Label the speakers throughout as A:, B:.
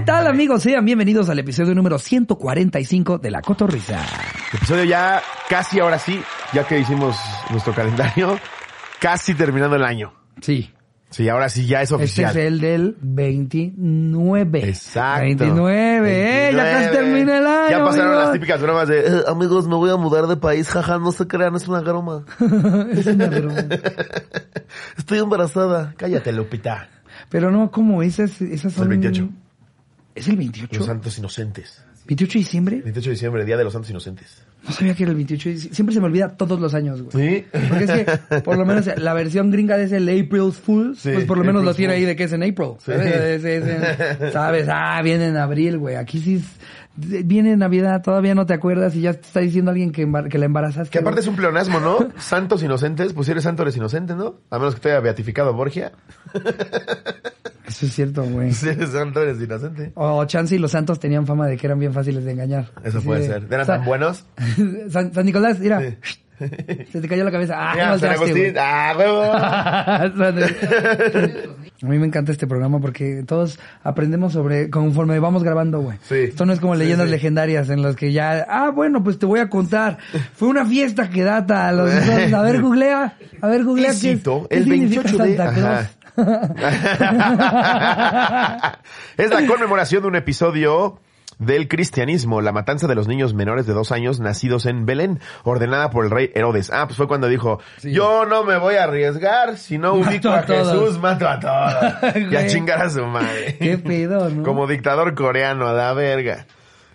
A: ¿Qué tal amigos? Sean bienvenidos al episodio número 145 de La Cotorrisa.
B: Episodio ya casi ahora sí, ya que hicimos nuestro calendario, casi terminando el año.
A: Sí.
B: Sí, ahora sí ya es
A: Este
B: oficial.
A: es el del 29.
B: Exacto.
A: 29, ¿eh? Ya casi
B: 29.
A: termina el año.
B: Ya pasaron
A: amigos.
B: las típicas bromas de, "Eh, amigos, me voy a mudar de país, jaja, no se crean, es una broma.
A: Es una broma.
B: Estoy embarazada. Cállate, Lupita.
A: Pero no, ¿cómo? Esas, esas son...
B: El 28.
A: ¿Es el 28?
B: Los Santos Inocentes.
A: ¿28 de diciembre?
B: 28 de diciembre, Día de los Santos Inocentes.
A: No sabía que era el 28 de diciembre. Siempre se me olvida todos los años, güey.
B: ¿Sí?
A: Porque es que, por lo menos, la versión gringa de ese el April Fools,
B: Sí,
A: pues por lo menos lo tiene ahí de que es en April.
B: Sí.
A: ¿sabes? Es- es en- ¿Sabes? Ah, viene en abril, güey. Aquí sí es- viene Navidad, todavía no te acuerdas y ya te está diciendo alguien que, embar- que la embarazaste.
B: Que aparte
A: güey.
B: es un pleonasmo, ¿no? Santos Inocentes, pues si eres santo eres inocente, ¿no? A menos que te haya beatificado Borgia.
A: Eso es cierto, güey.
B: Eres santo eres inocente.
A: O Chance y los santos tenían fama de que eran bien fáciles de engañar.
B: Eso
A: Así
B: puede
A: de-
B: ser. ¿Eran tan buenos?
A: San, San Nicolás, mira.
B: Sí.
A: Se te cayó la cabeza. Ah,
B: Mira,
A: no
B: San Agustín.
A: güey.
B: ¡Ah, huevo!
A: A mí me encanta este programa porque todos aprendemos sobre conforme vamos grabando, güey.
B: Sí.
A: Esto no es como
B: Sí,
A: leyendas
B: sí.
A: legendarias en las que ya, ah, bueno, pues te voy a contar. Fue una fiesta que data a los A ver, googlea. A ver, googlea. Qué-
B: cito,
A: qué
B: el 28 de...
A: Santa Claus.
B: Ajá. Es la conmemoración de un episodio del cristianismo, la matanza de los niños menores de dos años nacidos en Belén, ordenada por el rey Herodes. Ah, pues fue cuando dijo, yo no me voy a arriesgar, si no ubico
A: a
B: a,
A: todos."
B: Jesús, mato a todos. y a chingar a su madre.
A: Qué pedo, ¿no?
B: Como dictador coreano, a la verga.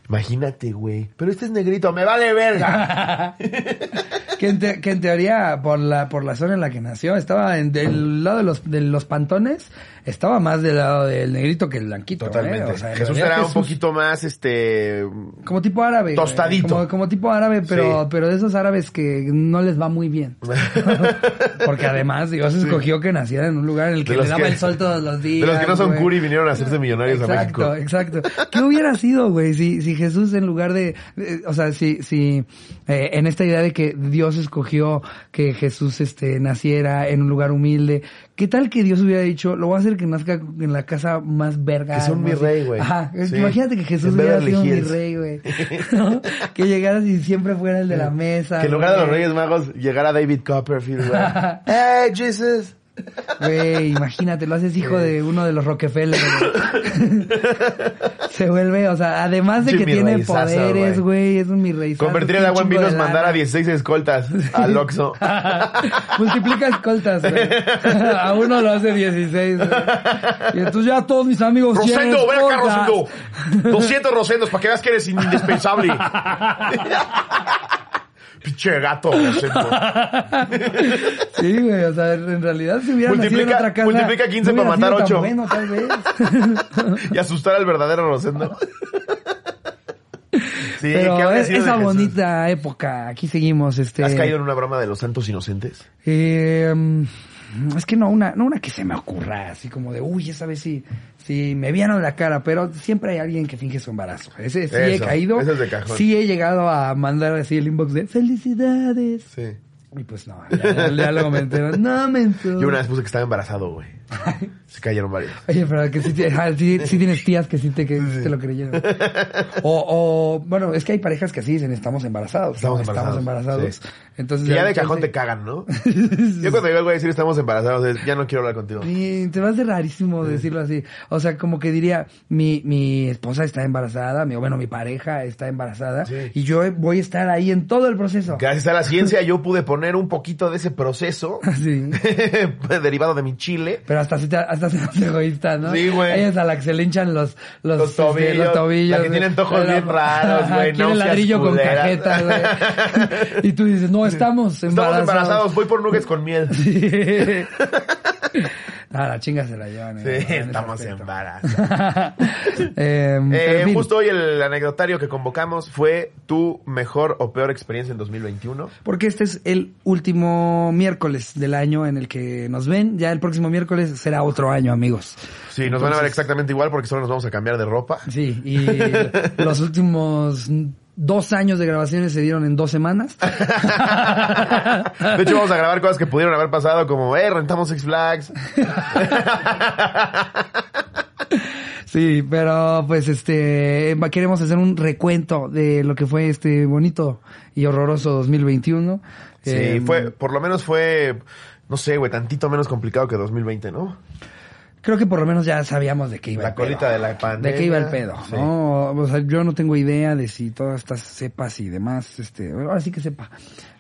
B: Imagínate, güey. Pero este es negrito, me vale verga.
A: que, en te- que en teoría, por la, por la zona en la que nació, estaba en, del lado de los, de los pantones, estaba más del lado del negrito que el blanquito. ¿eh?
B: Totalmente.
A: O sea, en
B: Jesús era un poquito más, este...
A: Como tipo árabe.
B: Tostadito.
A: Como, como tipo árabe, pero,
B: Sí.
A: pero de esos árabes que no les va muy bien. Porque además Dios escogió que naciera en un lugar en el que le daba
B: que-
A: el sol todos los días.
B: De los que no son
A: güey.
B: curi vinieron a hacerse millonarios a
A: Exacto,
B: México.
A: exacto. ¿Qué hubiera sido, güey, si, si Jesús en lugar de, eh, o sea, si, si, eh, en esta idea de que Dios escogió que Jesús, este, naciera en un lugar humilde, ¿qué tal que Dios hubiera dicho, lo voy a hacer que nazca en la casa más verga?
B: Que sea un virrey, güey.
A: Ajá.
B: Sí.
A: Imagínate que Jesús
B: En
A: hubiera sido un virrey, güey. ¿No? Que llegaras y siempre fuera el de la mesa.
B: Que en lugar de los. Reyes Magos llegara David Copperfield, güey. ¡Hey, Jesus!
A: Güey, imagínate, lo haces hijo de uno de los Rockefeller. Se vuelve, o sea, además de que tiene poderes,
B: güey.
A: es un mi rey.
B: Convertir el agua en vino es mandar a 16 escoltas al Oxxo.
A: Multiplica escoltas, güey. A uno lo hace 16, güey. Y entonces ya todos mis amigos
B: Rosendo, ven acá. Rosendo. 200 Rosendos para que veas que eres indispensable. Pinche gato.
A: Sí, güey, o sea, en realidad si hubiera nacido en
B: Multiplica-
A: otra casa.
B: multiplica 15
A: no hubiera
B: para matar
A: sido tan
B: ocho.
A: Bueno, tal vez.
B: Y asustar al verdadero Rosendo. Sí,
A: Pero
B: ¿qué habría
A: es-
B: sido de
A: esa bonita época, aquí seguimos, este.
B: ¿Has caído en una broma de los santos inocentes?
A: Eh, es que no una, no una que se me ocurra, así como de, uy, esa vez sí, sí me vieron la cara, pero siempre hay alguien que finge su embarazo. Ese sí he
B: Eso,
A: caído.
B: ese es de cajón.
A: Sí he llegado a mandar así el inbox de felicidades.
B: Sí.
A: Y pues no, ya, ya luego me entero. No, mentó.
B: Yo una vez puse que estaba embarazado, güey. Se cayeron varios.
A: Oye, pero que sí, ah, sí- sí tienes tías que sí te, que sí te lo creyeron. O, o, bueno, es que hay parejas que así dicen, estamos embarazados.
B: Estamos
A: ¿no?
B: embarazados,
A: embarazados.
B: sí.
A: Entonces,
B: Que ya de cajón te cagan, ¿no? Yo cuando digo algo a decir estamos embarazados, es, ya no quiero hablar contigo.
A: Sí, te va a hacer rarísimo decirlo así. O sea, como que diría, mi, mi esposa está embarazada, mi, o bueno, mi pareja está embarazada, y yo voy a estar ahí en todo el proceso.
B: Gracias a la ciencia yo pude poner un poquito de ese proceso
A: Sí.
B: derivado de mi chile.
A: Pero hasta si te, hasta se hace egoísta, ¿no?
B: Sí, güey.
A: Ellas a la que se le hinchan los, los,
B: Los
A: este,
B: tobillos,
A: los tobillos.
B: la que tiene antojos
A: La-
B: bien raros, güey,
A: Quiere
B: náuseas
A: ladrillo con cajeta, güey. Y tú dices, no, estamos embarazados.
B: Estamos embarazados, voy por nuggets con miel.
A: Sí. Ah, la chinga se la llevan.
B: Sí,
A: eh,
B: estamos embarazados.
A: Eh,
B: Eh, justo hoy el anecdotario que convocamos fue tu mejor o peor experiencia en 2021.
A: Porque este es el último miércoles del año en el que nos ven. Ya el próximo miércoles será otro año, amigos.
B: Sí, nos van a ver exactamente igual porque solo nos vamos a cambiar de ropa.
A: Sí, y los últimos dos años de grabaciones se dieron en dos semanas.
B: De hecho, vamos a grabar cosas que pudieron haber pasado como, eh, rentamos Six Flags.
A: Sí, pero pues este queremos hacer un recuento de lo que fue este bonito y horroroso 2021.
B: Sí,
A: Eh,
B: fue, por lo menos fue, no sé, güey, tantito menos complicado que 2020, ¿no?
A: Creo que por lo menos ya sabíamos de qué iba
B: La
A: el pedo.
B: colita de la pandemia.
A: De qué iba el pedo,
B: Sí.
A: ¿no? O sea, yo no tengo idea de si todas estas cepas y demás, este, ahora sí que sepa.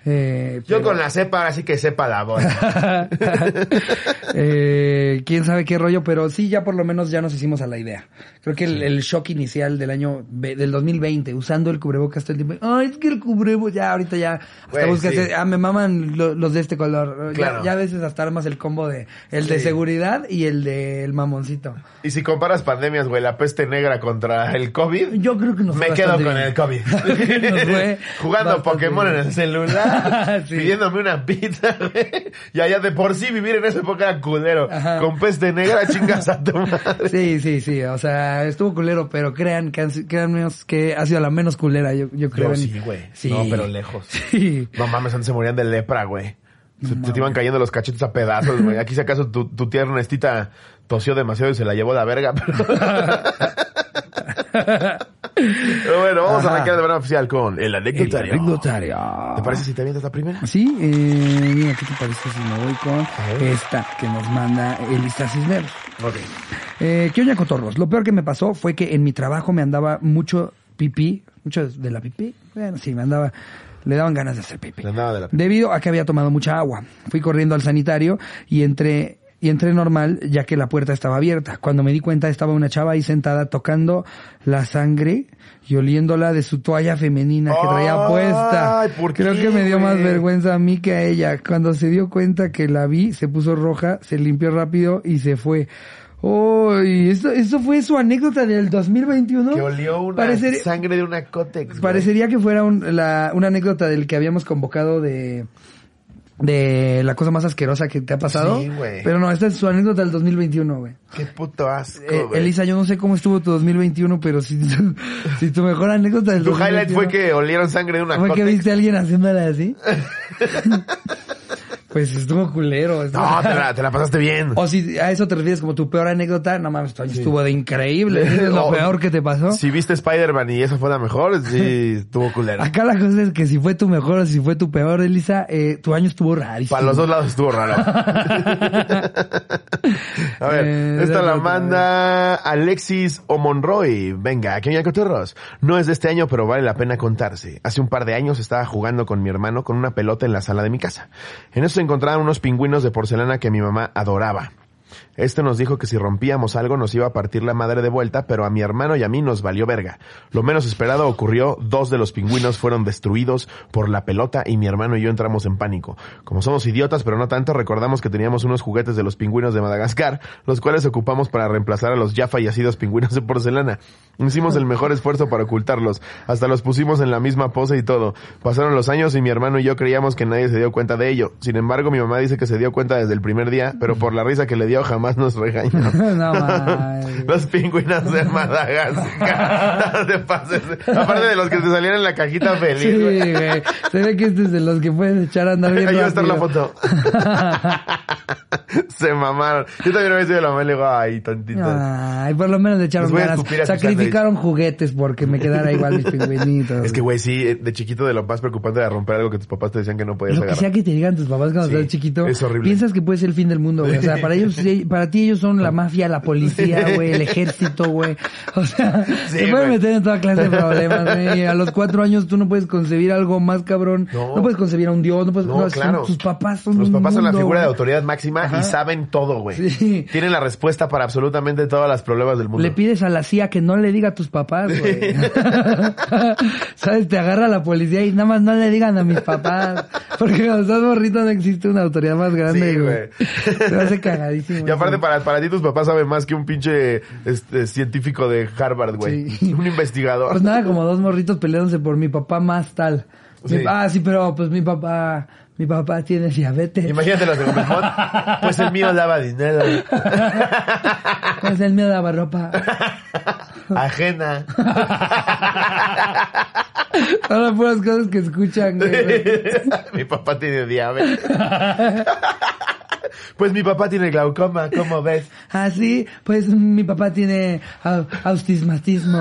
A: Eh,
B: Yo
A: pero-
B: con la cepa, ahora sí que sepa la voz.
A: eh, quién sabe qué rollo, pero sí, ya por lo menos ya nos hicimos a la idea. Creo que el, el shock inicial del año, del 2020, usando el cubrebocas todo el tiempo, ay, es que el cubrebocas, ya ahorita ya, hasta buscas,
B: sí.
A: ah, me maman lo- los de este color. Ya-
B: Claro.
A: Ya, a veces hasta armas el combo de, el de seguridad y el del mamoncito.
B: y si comparas pandemias, güey, la peste negra contra el COVID,
A: Yo creo que nos
B: me quedo con
A: bien.
B: el COVID.
A: Nos fue
B: Jugando Pokémon
A: bien.
B: en el celular,
A: Sí.
B: pidiéndome una pizza, güey. Y allá de por sí vivir en esa época era culero.
A: Ajá.
B: Con peste negra, chingas a tu madre.
A: Sí, sí, sí, o sea, estuvo culero, pero crean que, créanme que ha sido la menos culera, yo, yo creo.
B: Yo sí, güey. No, pero lejos.
A: Sí.
B: No mames, antes se morían de lepra, güey. Se, se te iban cayendo los cachetes a pedazos, güey. Aquí si acaso tu, tu tía Ernestita tosió demasiado y se la llevó la verga, pero... Pero bueno, vamos
A: Ajá.
B: a arrancar de manera oficial con el
A: El
B: anecdotario.
A: anecdotario.
B: ¿Te parece si te avientas la primera?
A: Sí, eh, mira, ¿qué te parece si me voy con esta que nos manda Elisa Cisneros?
B: Ok.
A: Eh, ¿Qué oña cotorros? Lo peor que me pasó fue que en mi trabajo me andaba mucho pipí, mucho de la pipí, bueno, sí, me andaba, le daban ganas de hacer pipí.
B: Le andaba de la-
A: Debido a que había tomado mucha agua. Fui corriendo al sanitario y entré, y entré normal ya que la puerta estaba abierta. Cuando me di cuenta estaba una chava ahí sentada tocando la sangre y oliéndola de su toalla femenina que traía
B: Ay,
A: puesta.
B: ¿por
A: Creo que me dio más vergüenza a mí que a ella. Cuando se dio cuenta que la vi, se puso roja, se limpió rápido y se fue. Uy, eso, eso fue su anécdota del 2021.
B: Que olió una
A: Parecería-
B: sangre de una cótex.
A: Parecería que fuera un- la- una anécdota del que habíamos convocado de de la cosa más asquerosa que te ha pasado.
B: Sí, güey.
A: Pero no, esta es su anécdota del 2021, güey.
B: Qué puto asco,
A: Eh,
B: güey.
A: Elisa, yo no sé cómo estuvo tu 2021, pero si, tu- si tu mejor anécdota del
B: Tu highlight
A: 2021
B: fue que olieron sangre de una
A: fue que viste a alguien haciéndola así. pues estuvo culero. estuvo-
B: No, te la, te la pasaste bien.
A: O si a eso te refieres como tu peor anécdota, no mames, tu año estuvo de increíble. ¿Eso es lo peor que te pasó?
B: Si viste Spider-Man y esa fue la mejor, sí, estuvo culera.
A: Acá la cosa es que si fue tu mejor o si fue tu peor, Elisa, eh, tu año estuvo rarísimo.
B: Para los dos lados estuvo raro. A ver,
A: Eh,
B: esta la manda Alexis Omonroy. Venga, aquí cotorros. No es de este año, pero vale la pena contarse. Hace un par de años estaba jugando con mi hermano con una pelota en la sala de mi casa. En eso encontraban unos pingüinos de porcelana que mi mamá adoraba. Este nos dijo que si rompíamos algo nos iba a partir la madre de vuelta, pero a mi hermano y a mí nos valió verga. Lo menos esperado ocurrió, dos de los pingüinos fueron destruidos por la pelota y mi hermano y yo entramos en pánico. Como somos idiotas, pero no tanto, recordamos que teníamos unos juguetes de los pingüinos de Madagascar, los cuales ocupamos para reemplazar a los ya fallecidos pingüinos de porcelana. Hicimos el mejor esfuerzo para ocultarlos, hasta los pusimos en la misma pose y todo. Pasaron los años y mi hermano y yo creíamos que nadie se dio cuenta de ello. Sin embargo, mi mamá dice que se dio cuenta desde el primer día, pero por la risa que le dio jamás nos regañó.
A: no.
B: Los pingüinos de Madagascar. No te pases. Aparte de los que te salían en la cajita feliz.
A: Sí,
B: güey.
A: Se ve que este es de los que puedes echar a andar bien
B: Ahí va a estar la foto. Se mamaron. Yo también había sido la mamá y le digo, ay, tantito.
A: Ay, por lo menos le echaron ganas. Sacrificaron juguetes porque me quedara igual mis pingüinitos.
B: Es que, güey, sí, de chiquito de lo más preocupante era romper algo que tus papás te decían que no podías
A: Lo que
B: agarrar.
A: sea que te digan tus papás cuando
B: Sí,
A: estás chiquito,
B: es horrible.
A: piensas que puede ser el fin del mundo, güey. O sea, para ellos, sí, para ti ellos son la mafia, la policía, güey, el ejército, güey. O sea,
B: Sí,
A: te pueden meter en toda clase de problemas, güey. A los cuatro años tú no puedes concebir algo más cabrón.
B: No.
A: No, puedes concebir a un dios, no puedes,
B: No,
A: no, son-
B: claro.
A: tus papás son
B: Los papás son la figura de autoridad máxima
A: Ajá.
B: y saben todo, güey.
A: Sí.
B: Tienen la respuesta para absolutamente todos los problemas del mundo.
A: Le pides a la CIA que no le diga a tus papás, güey. ¿Sabes? Te agarra la policía y nada más no le digan a mis papás. Porque cuando estás morrito no existe una autoridad más grande,
B: Sí,
A: güey.
B: güey.
A: Se hace cagadísimo.
B: Y aparte, para, para ti tus papás saben más que un pinche este, científico de Harvard, güey.
A: Sí.
B: Un investigador.
A: Pues nada, como dos morritos peleándose por mi papá más tal. Mi- ah, sí, pero pues mi papá, mi papá tiene diabetes.
B: Imagínate los de. Pues el mío daba dinero.
A: Pues el mío daba ropa.
B: Ajena.
A: Son las puras cosas que escuchan, güey.
B: Mi papá tiene diabetes. Pues mi papá tiene glaucoma, ¿cómo ves?
A: Ah, sí, pues mi papá tiene au- austismatismo.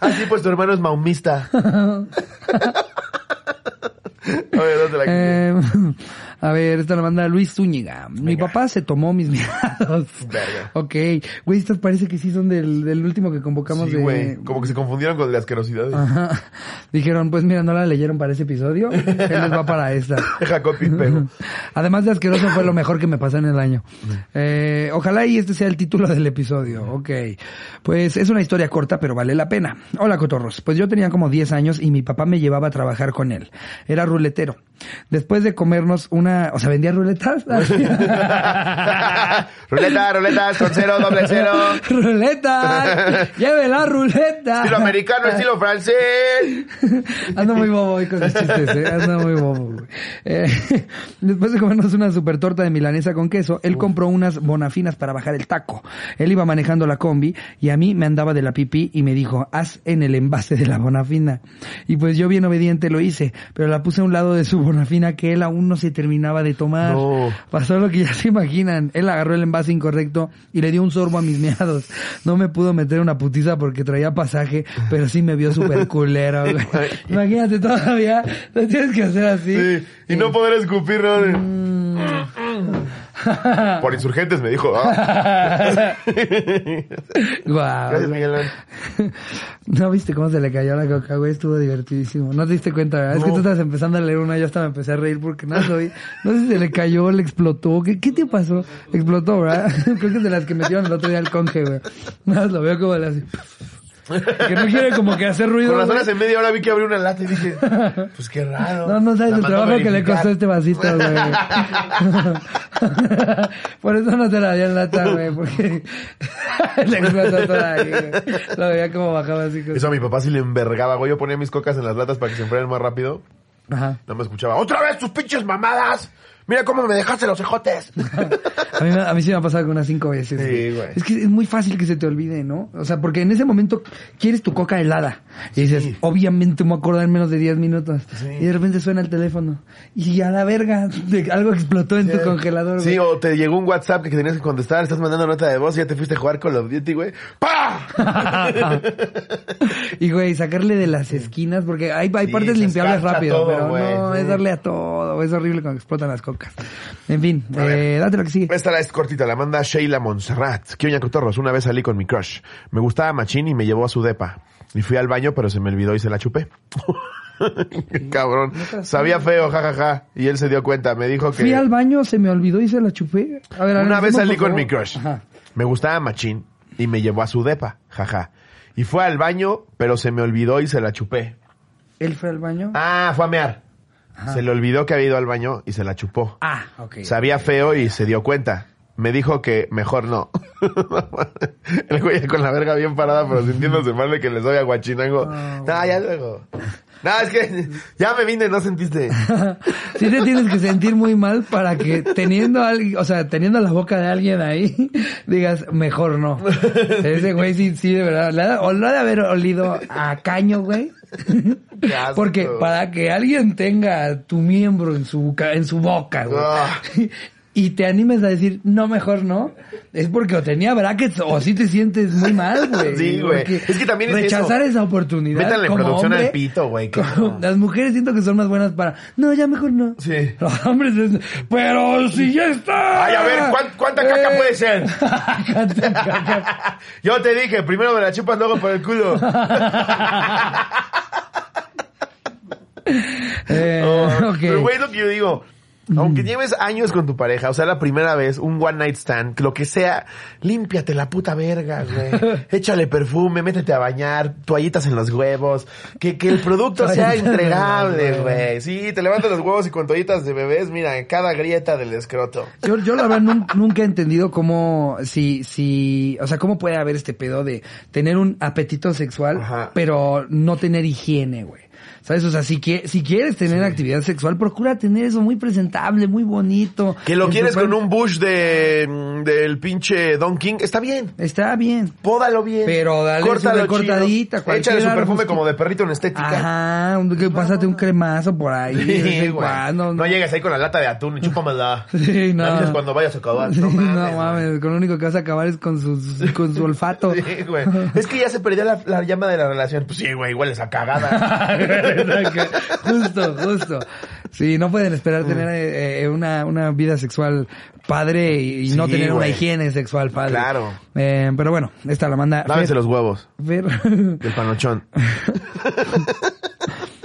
B: Ah, pues tu hermano es maumista. A ver, ¿dónde la
A: Eh, a ver, esta la manda Luis Zúñiga. Mi papá se tomó mis mirados.
B: Verga.
A: Ok. Güey, estas parece que sí son del, del último que convocamos
B: Sí,
A: de...
B: güey. Como que se confundieron con las asquerosidades.
A: Ajá. Dijeron, pues mira, no la leyeron para ese episodio. Él les va para esta.
B: Y pego.
A: Además de asqueroso fue lo mejor que me pasó en el año. Eh, ojalá y este sea el título del episodio. Ok. Pues es una historia corta, pero vale la pena. Hola, cotorros. Pues yo tenía como 10 años y mi papá me llevaba a trabajar con él. Era ruletero. Después de comernos una, o sea, vendía ruletas.
B: ruleta, ruleta, con cero, doble cero.
A: ruleta. Lleve la ruleta.
B: Estilo americano, estilo francés.
A: Ando muy bobo hoy con los chistes, ¿eh? Ando muy bobo, güey. Eh, después de comernos una super torta de milanesa con queso, él compró unas bonafinas para bajar el taco. Él iba manejando la combi y a mí me andaba de la pipí y me dijo, haz en el envase de la bonafina. Y pues yo bien obediente lo hice, pero la puse a un lado de su bonafina que él aún no se terminaba de tomar.
B: No.
A: Pasó lo que ya se imaginan. Él agarró el envase incorrecto y le dio un sorbo a mis meados. No me pudo meter una putiza porque traía pasaje, pero sí me vio súper culero, güey. Imagínate todavía, lo tienes que hacer así.
B: Sí. Y no poder escupir, ¿no? Por insurgentes me dijo. ah.
A: Guau.
B: Gracias, Miguel.
A: No viste cómo se le cayó la coca, güey, estuvo divertidísimo. No te diste cuenta, ¿verdad? Es que
B: No.
A: tú estabas empezando a leer una, yo hasta me empecé a reír porque no lo vi. No sé si se le cayó, le explotó, ¿qué, qué te pasó? Explotó, ¿verdad? Creo que es de las que metieron el otro día al conge, güey. Nada lo veo como le hace. Que no quiere como que hacer ruido.
B: Con las horas en media hora vi que abrió una lata y dije, pues qué raro.
A: No, no sabes el trabajo que le costó este vasito, güey. Por eso no te la di en lata, güey, porque le explotó toda ahí, güey. Lo veía como bajaba así. con-
B: Eso a mi papá sí le envergaba, güey. Yo ponía mis cocas en las latas para que se enfriaran más rápido.
A: Ajá.
B: No me escuchaba. ¡Otra vez tus pinches mamadas! Mira cómo me dejaste los ejotes.
A: A mí, me- a mí sí me ha pasado unas cinco veces.
B: Sí, güey.
A: Es que es muy fácil que se te olvide, ¿no? O sea, porque en ese momento quieres tu coca helada. Y dices,
B: Sí.
A: obviamente me voy a acordar en menos de 10 minutos.
B: Sí.
A: Y de repente suena el teléfono. Y a la verga, algo explotó en tu congelador.
B: Sí,
A: güey.
B: o te llegó un WhatsApp que tenías que contestar, estás mandando nota de voz y ya te fuiste a jugar Call of Duty, güey. ¡Pah!
A: y güey, sacarle de las esquinas, porque hay, partes limpiables rápido,
B: todo,
A: pero
B: güey,
A: no, es darle a todo. Es horrible cuando explotan las cocas. En fin, eh, date lo que sigue.
B: Esta es cortita, la manda Sheila Montserrat. ¿Qué oña cotorros? Una vez salí con mi crush. Me gustaba Machín y me llevó a su depa. Y fui al baño, pero se me olvidó y se la chupé. Cabrón. Sabía feo, jajaja. Y él se dio cuenta. Me dijo que...
A: Fui al baño, se me olvidó y se la chupé. A ver,
B: Una vez salí con mi crush.
A: Ajá.
B: Me gustaba Machín y me llevó a su depa, jaja. Y fue al baño, pero se me olvidó y se la chupé.
A: ¿Él fue al baño?
B: Ah, fue a mear. Se le olvidó que había ido al baño y se la chupó.
A: Ah, ok.
B: Sabía feo y se dio cuenta. Me dijo que mejor no. El güey con la verga bien parada, pero sintiéndose mal de que les doy a Guachinango. no, ya luego. No, es que ya me vine, no sentiste.
A: sí te tienes que sentir muy mal para que teniendo alguien, o sea, teniendo la boca de alguien ahí, digas, mejor no. Ese güey sí, sí, de verdad. le o lo ha de haber olido a caño, güey. Porque para que alguien tenga tu miembro en su, en su boca, güey. Y te animes a decir, no, mejor no. Es porque o tenía brackets o sí te sientes muy mal, güey.
B: Sí, güey. Es que también es
A: Rechazar
B: eso.
A: esa oportunidad.
B: Métanle
A: como
B: producción
A: hombre,
B: al pito, güey, claro.
A: Las mujeres siento que son más buenas para, no, ya mejor no.
B: Sí.
A: Los hombres es, pero si ya está.
B: Ay, a ver, ¿cuán- cuánta caca
A: Eh.
B: puede ser?
A: Cuánta caca.
B: Yo te dije, primero me la chupas, luego por el culo.
A: Eh,
B: Oh. Pero güey, lo que yo digo. Aunque lleves años con tu pareja, o sea, la primera vez, un one night stand, lo que sea, límpiate la puta verga, güey. Échale perfume, métete a bañar, toallitas en los huevos, que, que el producto sea entregable, güey. Sí, te levantas los huevos y con toallitas de bebés, mira, en cada grieta del escroto.
A: Yo, yo la verdad nun- nunca he entendido cómo, si, si, o sea, cómo puede haber este pedo de tener un apetito sexual,
B: Ajá.
A: pero no tener higiene, güey. ¿Sabes? O sea, si, si quieres tener actividad sexual, procura tener eso muy presentable, muy bonito.
B: Que lo quieres con un bush de, del pinche Don King, está bien.
A: Está bien.
B: Pódalo bien.
A: Pero dale
B: Córtalo
A: cualquier
B: Échale su perfume como de perrito en estética.
A: Ajá, un- que pásate un cremazo por ahí. de vez
B: Sí,
A: en
B: güey.
A: cuando,
B: No llegues ahí con la lata de atún y chúpamela.
A: Sí, no.
B: Avisas cuando vayas a acabar. No mames.
A: no mames, con lo único que vas a acabar es con su, con su olfato.
B: Sí, güey. Es que ya se perdió la, la llama de la relación. Pues sí, güey, igual esa cagada.
A: Justo, justo. Sí, no pueden esperar tener eh, eh, una, una vida sexual padre y, no tener una higiene sexual padre.
B: Claro.
A: Eh, pero bueno, esta la manda
B: Lávense
A: Fer-
B: los huevos.
A: Fer-
B: Del panochón.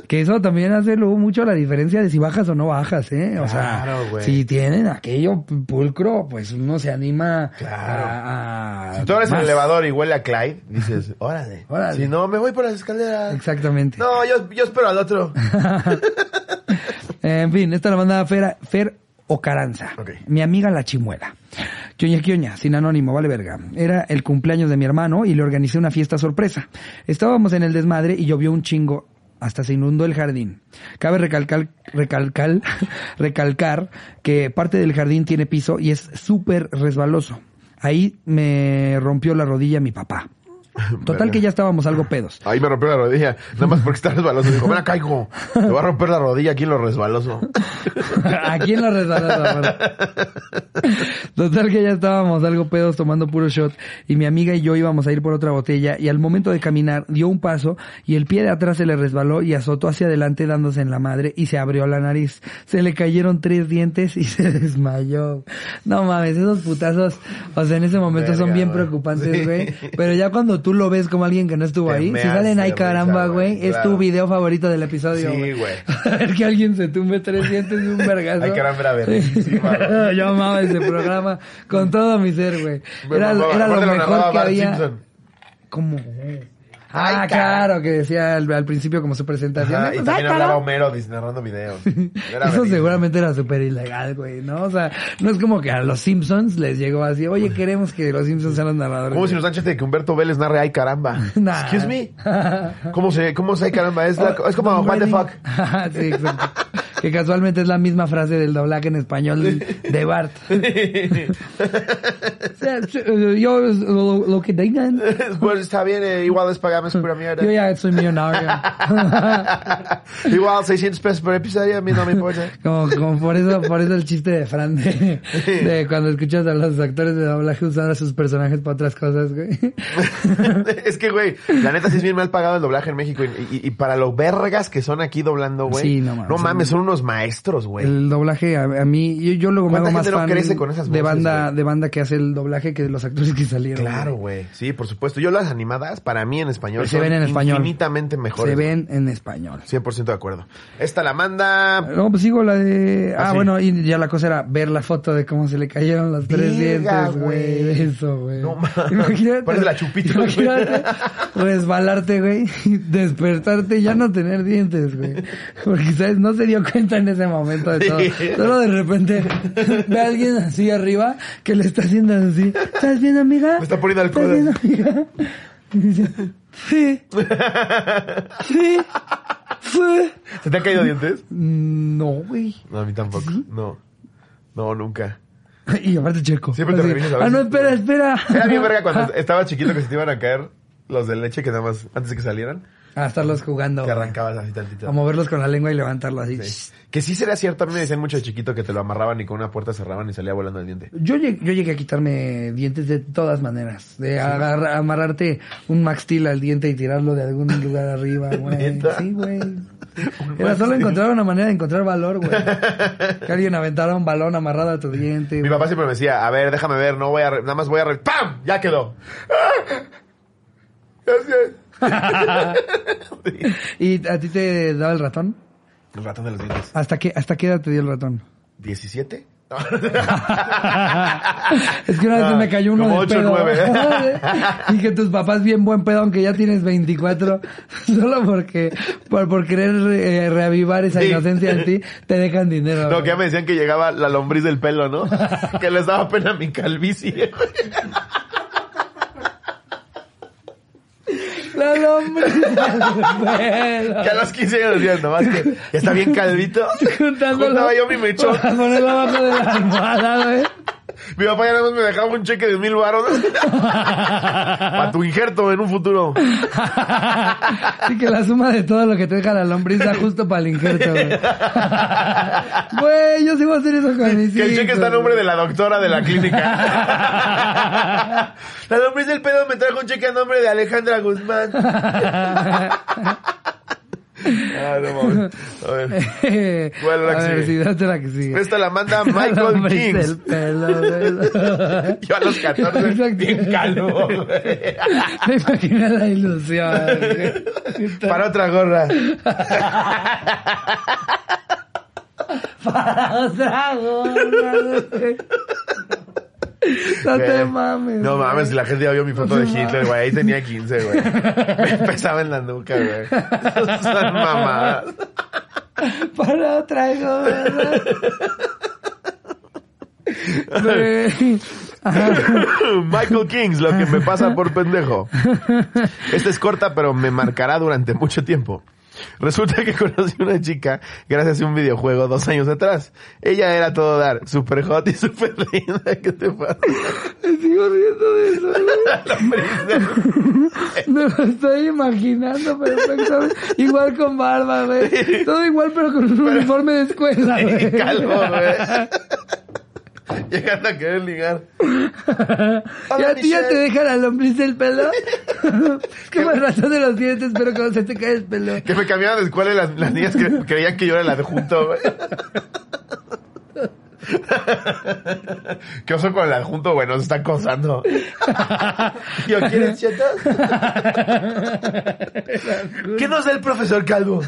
A: que eso también hace luego mucho la diferencia de si bajas o no bajas, ¿eh? O sea,
B: Claro, güey.
A: si tienen aquello pulcro, pues uno se anima
B: Claro.
A: a, a-
B: Si tú eres el elevador y huele a Clyde, dices, órale.
A: Órale.
B: Si no, me voy por las escaleras.
A: Exactamente.
B: No, yo, yo espero al otro.
A: en fin, esta la mandaba Fer, Fer Ocaranza.
B: Ok.
A: Mi amiga la chimuela. Quioña Quioña, sin anónimo, vale verga. Era el cumpleaños de mi hermano y le organicé una fiesta sorpresa. Estábamos en el desmadre y llovió un chingo. Hasta se inundó el jardín. Cabe recalcar, recalcar, recalcar que parte del jardín tiene piso y es súper resbaloso. Ahí me rompió la rodilla mi papá. Total que ya estábamos algo pedos.
B: Ahí me rompió la rodilla. Nada más porque está resbaloso. Dijo, ven hijo. Te va a romper la rodilla aquí en lo resbaloso.
A: Aquí en la resbalada. Total que ya estábamos algo pedos tomando puro shot y mi amiga y yo íbamos a ir por otra botella y al momento de caminar dio un paso y el pie de atrás se le resbaló y azotó hacia adelante dándose en la madre y se abrió la nariz. Se le cayeron tres dientes y se desmayó. No mames, esos putazos, o sea, en ese momento son bien preocupantes,
B: Sí.
A: güey. Pero ya cuando tú lo ves como alguien que no estuvo ahí, si salen
B: risa,
A: caramba, güey,
B: güey,
A: es tu video favorito del episodio.
B: Sí, güey.
A: A ver que alguien se tumbe tres dientes y un vergazo.
B: Ay, caramba, era verguísima,
A: Yo amaba ese programa con todo mi ser, güey. Era, lo mejor que había.
B: Simpson.
A: ¿Cómo?
B: Ay,
A: Ah, claro, que decía al, al principio como su presentación.
B: Ajá, y
A: Pues,
B: también
A: ay,
B: hablaba. Homero narrando videos. Era
A: Eso seguramente era súper ilegal, güey, ¿no? O sea, no es como que a los Simpsons les llegó así, oye, queremos que los Simpsons sean los narradores.
B: ¿Cómo si nos dan de que Humberto Vélez narre ay caramba?
A: Nah.
B: Excuse me. ¿Cómo se, cómo se ay caramba? Es, la- es como what the fuck.
A: sí, exacto. Que casualmente es la misma frase del doblaje en español de Bart. Sea, yo lo, lo que digan.
B: pues está bien, eh, igual les pagamos pura mierda.
A: Yo ya soy millonario.
B: Igual 600 pesos por episodio, a mí no me importa.
A: Como, como por eso, por eso el chiste de Fran de, de cuando escuchas a los actores de doblaje usar a sus personajes para otras cosas, güey.
B: es que, güey, la neta sí es bien mal pagado el doblaje en México. Y, y- y para lo vergas que son aquí doblando, güey.
A: Sí, no mames.
B: No mames, son unos maestros, güey.
A: El doblaje a, a mí, yo, yo luego me hago
B: ¿Cuánta
A: más
B: gente no
A: fan
B: crece con esas
A: de
B: voces,
A: banda,
B: güey?
A: de banda que hace el doblaje que de los actores que salieron.
B: Claro, güey. Sí, por supuesto. Yo las animadas, para mí en español,
A: Se
B: son
A: ven en español.
B: infinitamente mejores.
A: Se ven en español.
B: 100% de acuerdo. Esta la manda...
A: No, pues sigo la de... Ah,
B: Ah, sí.
A: bueno, y ya la cosa era ver la foto de cómo se le cayeron los tres dientes, güey. Eso, güey.
B: No mames. Parece la Chupito, güey.
A: Imagínate resbalarte, güey, despertarte y ya no tener dientes, güey. Porque, ¿sabes? No se dio cuenta en ese momento de todo.
B: Sí.
A: Solo de repente ve a alguien así arriba que le está haciendo así. ¿Estás bien, amiga?
B: Me está poniendo
A: ¿Estás
B: alcohol.
A: bien, amiga? Y dice, sí. Sí. Fue.
B: ¿Se te han caído dientes?
A: No, güey.
B: No, a mí tampoco. No. No, nunca.
A: Y aparte checo.
B: Siempre te revisas a
A: Ah, no, espera, espera.
B: Era bien verga cuando estaba chiquito que se te iban a caer los de leche que nada más antes de que salieran.
A: A estarlos jugando.
B: Que arrancabas así tantito.
A: A moverlos con la lengua y levantarlo así.
B: Sí. Que sí sería cierto, a mí me decían mucho de chiquito que te lo amarraban y con una puerta cerraban y salía volando el diente.
A: Yo llegué, yo llegué a quitarme dientes de todas maneras. De agarrar- amarrarte un Max Steel al diente y tirarlo de algún lugar arriba, güey. Sí, güey. Era solo encontrar una manera de encontrar valor, güey. Que alguien aventara un balón amarrado a tu diente.
B: Mi
A: güey.
B: papá siempre me decía, a ver, déjame ver, no voy a, re- nada más voy a, re- ¡pam! Ya quedó. ¡Ah! Gracias.
A: ¿Y a ti te daba el ratón?
B: El ratón de los dientes.
A: ¿Hasta qué, hasta qué edad te dio el ratón?
B: ¿17?
A: es que una vez me cayó uno
B: como
A: de
B: ocho,
A: pedo.
B: nueve.
A: y que tus papás bien buen pedo, aunque ya tienes 24, solo porque, por, por querer eh, reavivar esa
B: Sí.
A: inocencia en ti, te dejan dinero.
B: No, que ya me decían que llegaba la lombriz del pelo, ¿no? que les daba pena mi calvicie.
A: La La lombriz.
B: Que a los 15 años decían, nomás que ya está bien calvito.
A: Juntándolo.
B: Juntaba yo mi mechón.
A: Para ponerlo abajo de la almohada, güey.
B: Mi papá ya nada más me dejaba un cheque de mil baros. Para tu injerto en un futuro.
A: Así que la suma de todo lo que te deja la lombriz da justo para el injerto, güey. Güey, yo sí voy a hacer eso con mis
B: Que el cheque está a nombre de la doctora de la clínica. la lombriz del pedo me trajo un cheque a nombre de Alejandra Guzmán. Ah, no mames. A ver. ¿Cuál es la
A: a
B: que
A: ver,
B: sigue?
A: sí, la que sigue.
B: Esta la manda
A: La
B: Michael
A: lombriz
B: Kings.
A: del pelo.
B: Yo a los 14
A: Exacto.
B: bien calvo.
A: Me imaginé la ilusión.
B: Para otra gorra.
A: Para otra gorra. No te
B: Güey.
A: mames.
B: No
A: güey.
B: mames, la gente ya vio mi foto de Hitler, güey. Ahí tenía 15, güey. Me empezaba en la nuca, güey. Son mamadas.
A: Para. Güey. Ajá.
B: Michael Kings, lo que me pasa por pendejo. Esta es corta, pero me marcará durante mucho tiempo. Resulta que conocí una chica gracias a un videojuego dos años atrás. Ella era todo dar, super hot y super linda. ¿Qué te pasa?
A: Me sigo riendo de eso. Me lo estoy imaginando perfectamente. Igual con barba, güey. Todo igual, pero con un uniforme de escuela, güey.
B: Calvo, güey. Llegando a querer ligar.
A: ¿Y a ti ya te deja la lombriz del pelo? que más rato de los dientes, pero cuando se te cae el pelo.
B: Que me cambiaban de escuela y las, las niñas cre- creían que yo era el adjunto, güey. ¿Qué oso con el adjunto, güey? Nos está acosando. ¿Yo quieres chetos? ¿Qué nos da el profesor Calvo?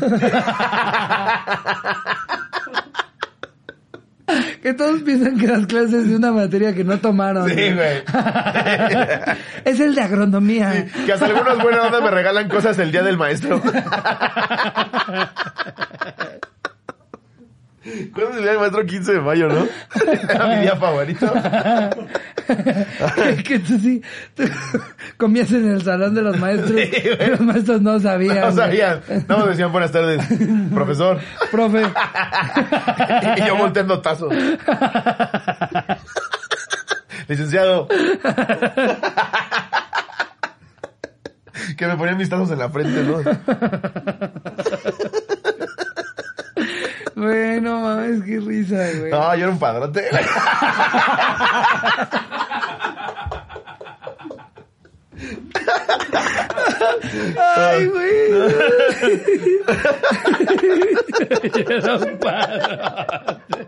A: Que todos piensan que las clases de una materia que no tomaron.
B: Sí, güey.
A: Es el de agronomía.
B: Que hasta algunos buenas ondas me regalan cosas el día del maestro. ¿Cuándo es el maestro? 15 de mayo, ¿no? Era mi día favorito.
A: que, tú sí tú comías en el salón de los maestros.
B: Sí,
A: los maestros no sabían.
B: No sabían. No me decían buenas tardes, profesor.
A: Profe.
B: y yo volteando tazos. Licenciado. que me ponían mis tazos en la frente, ¿no?
A: Bueno, mames, qué risa, güey.
B: No, yo era un padrote.
A: Ay, güey. Yo era un padrote.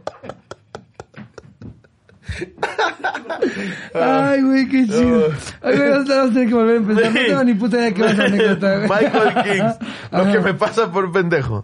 A: Ay, güey, qué chido. Ay, güey, vamos a a tener que volver a empezar. No tengo ni puta idea de qué va a anécdota, güey.
B: Michael Kings, lo que me pasa por pendejo.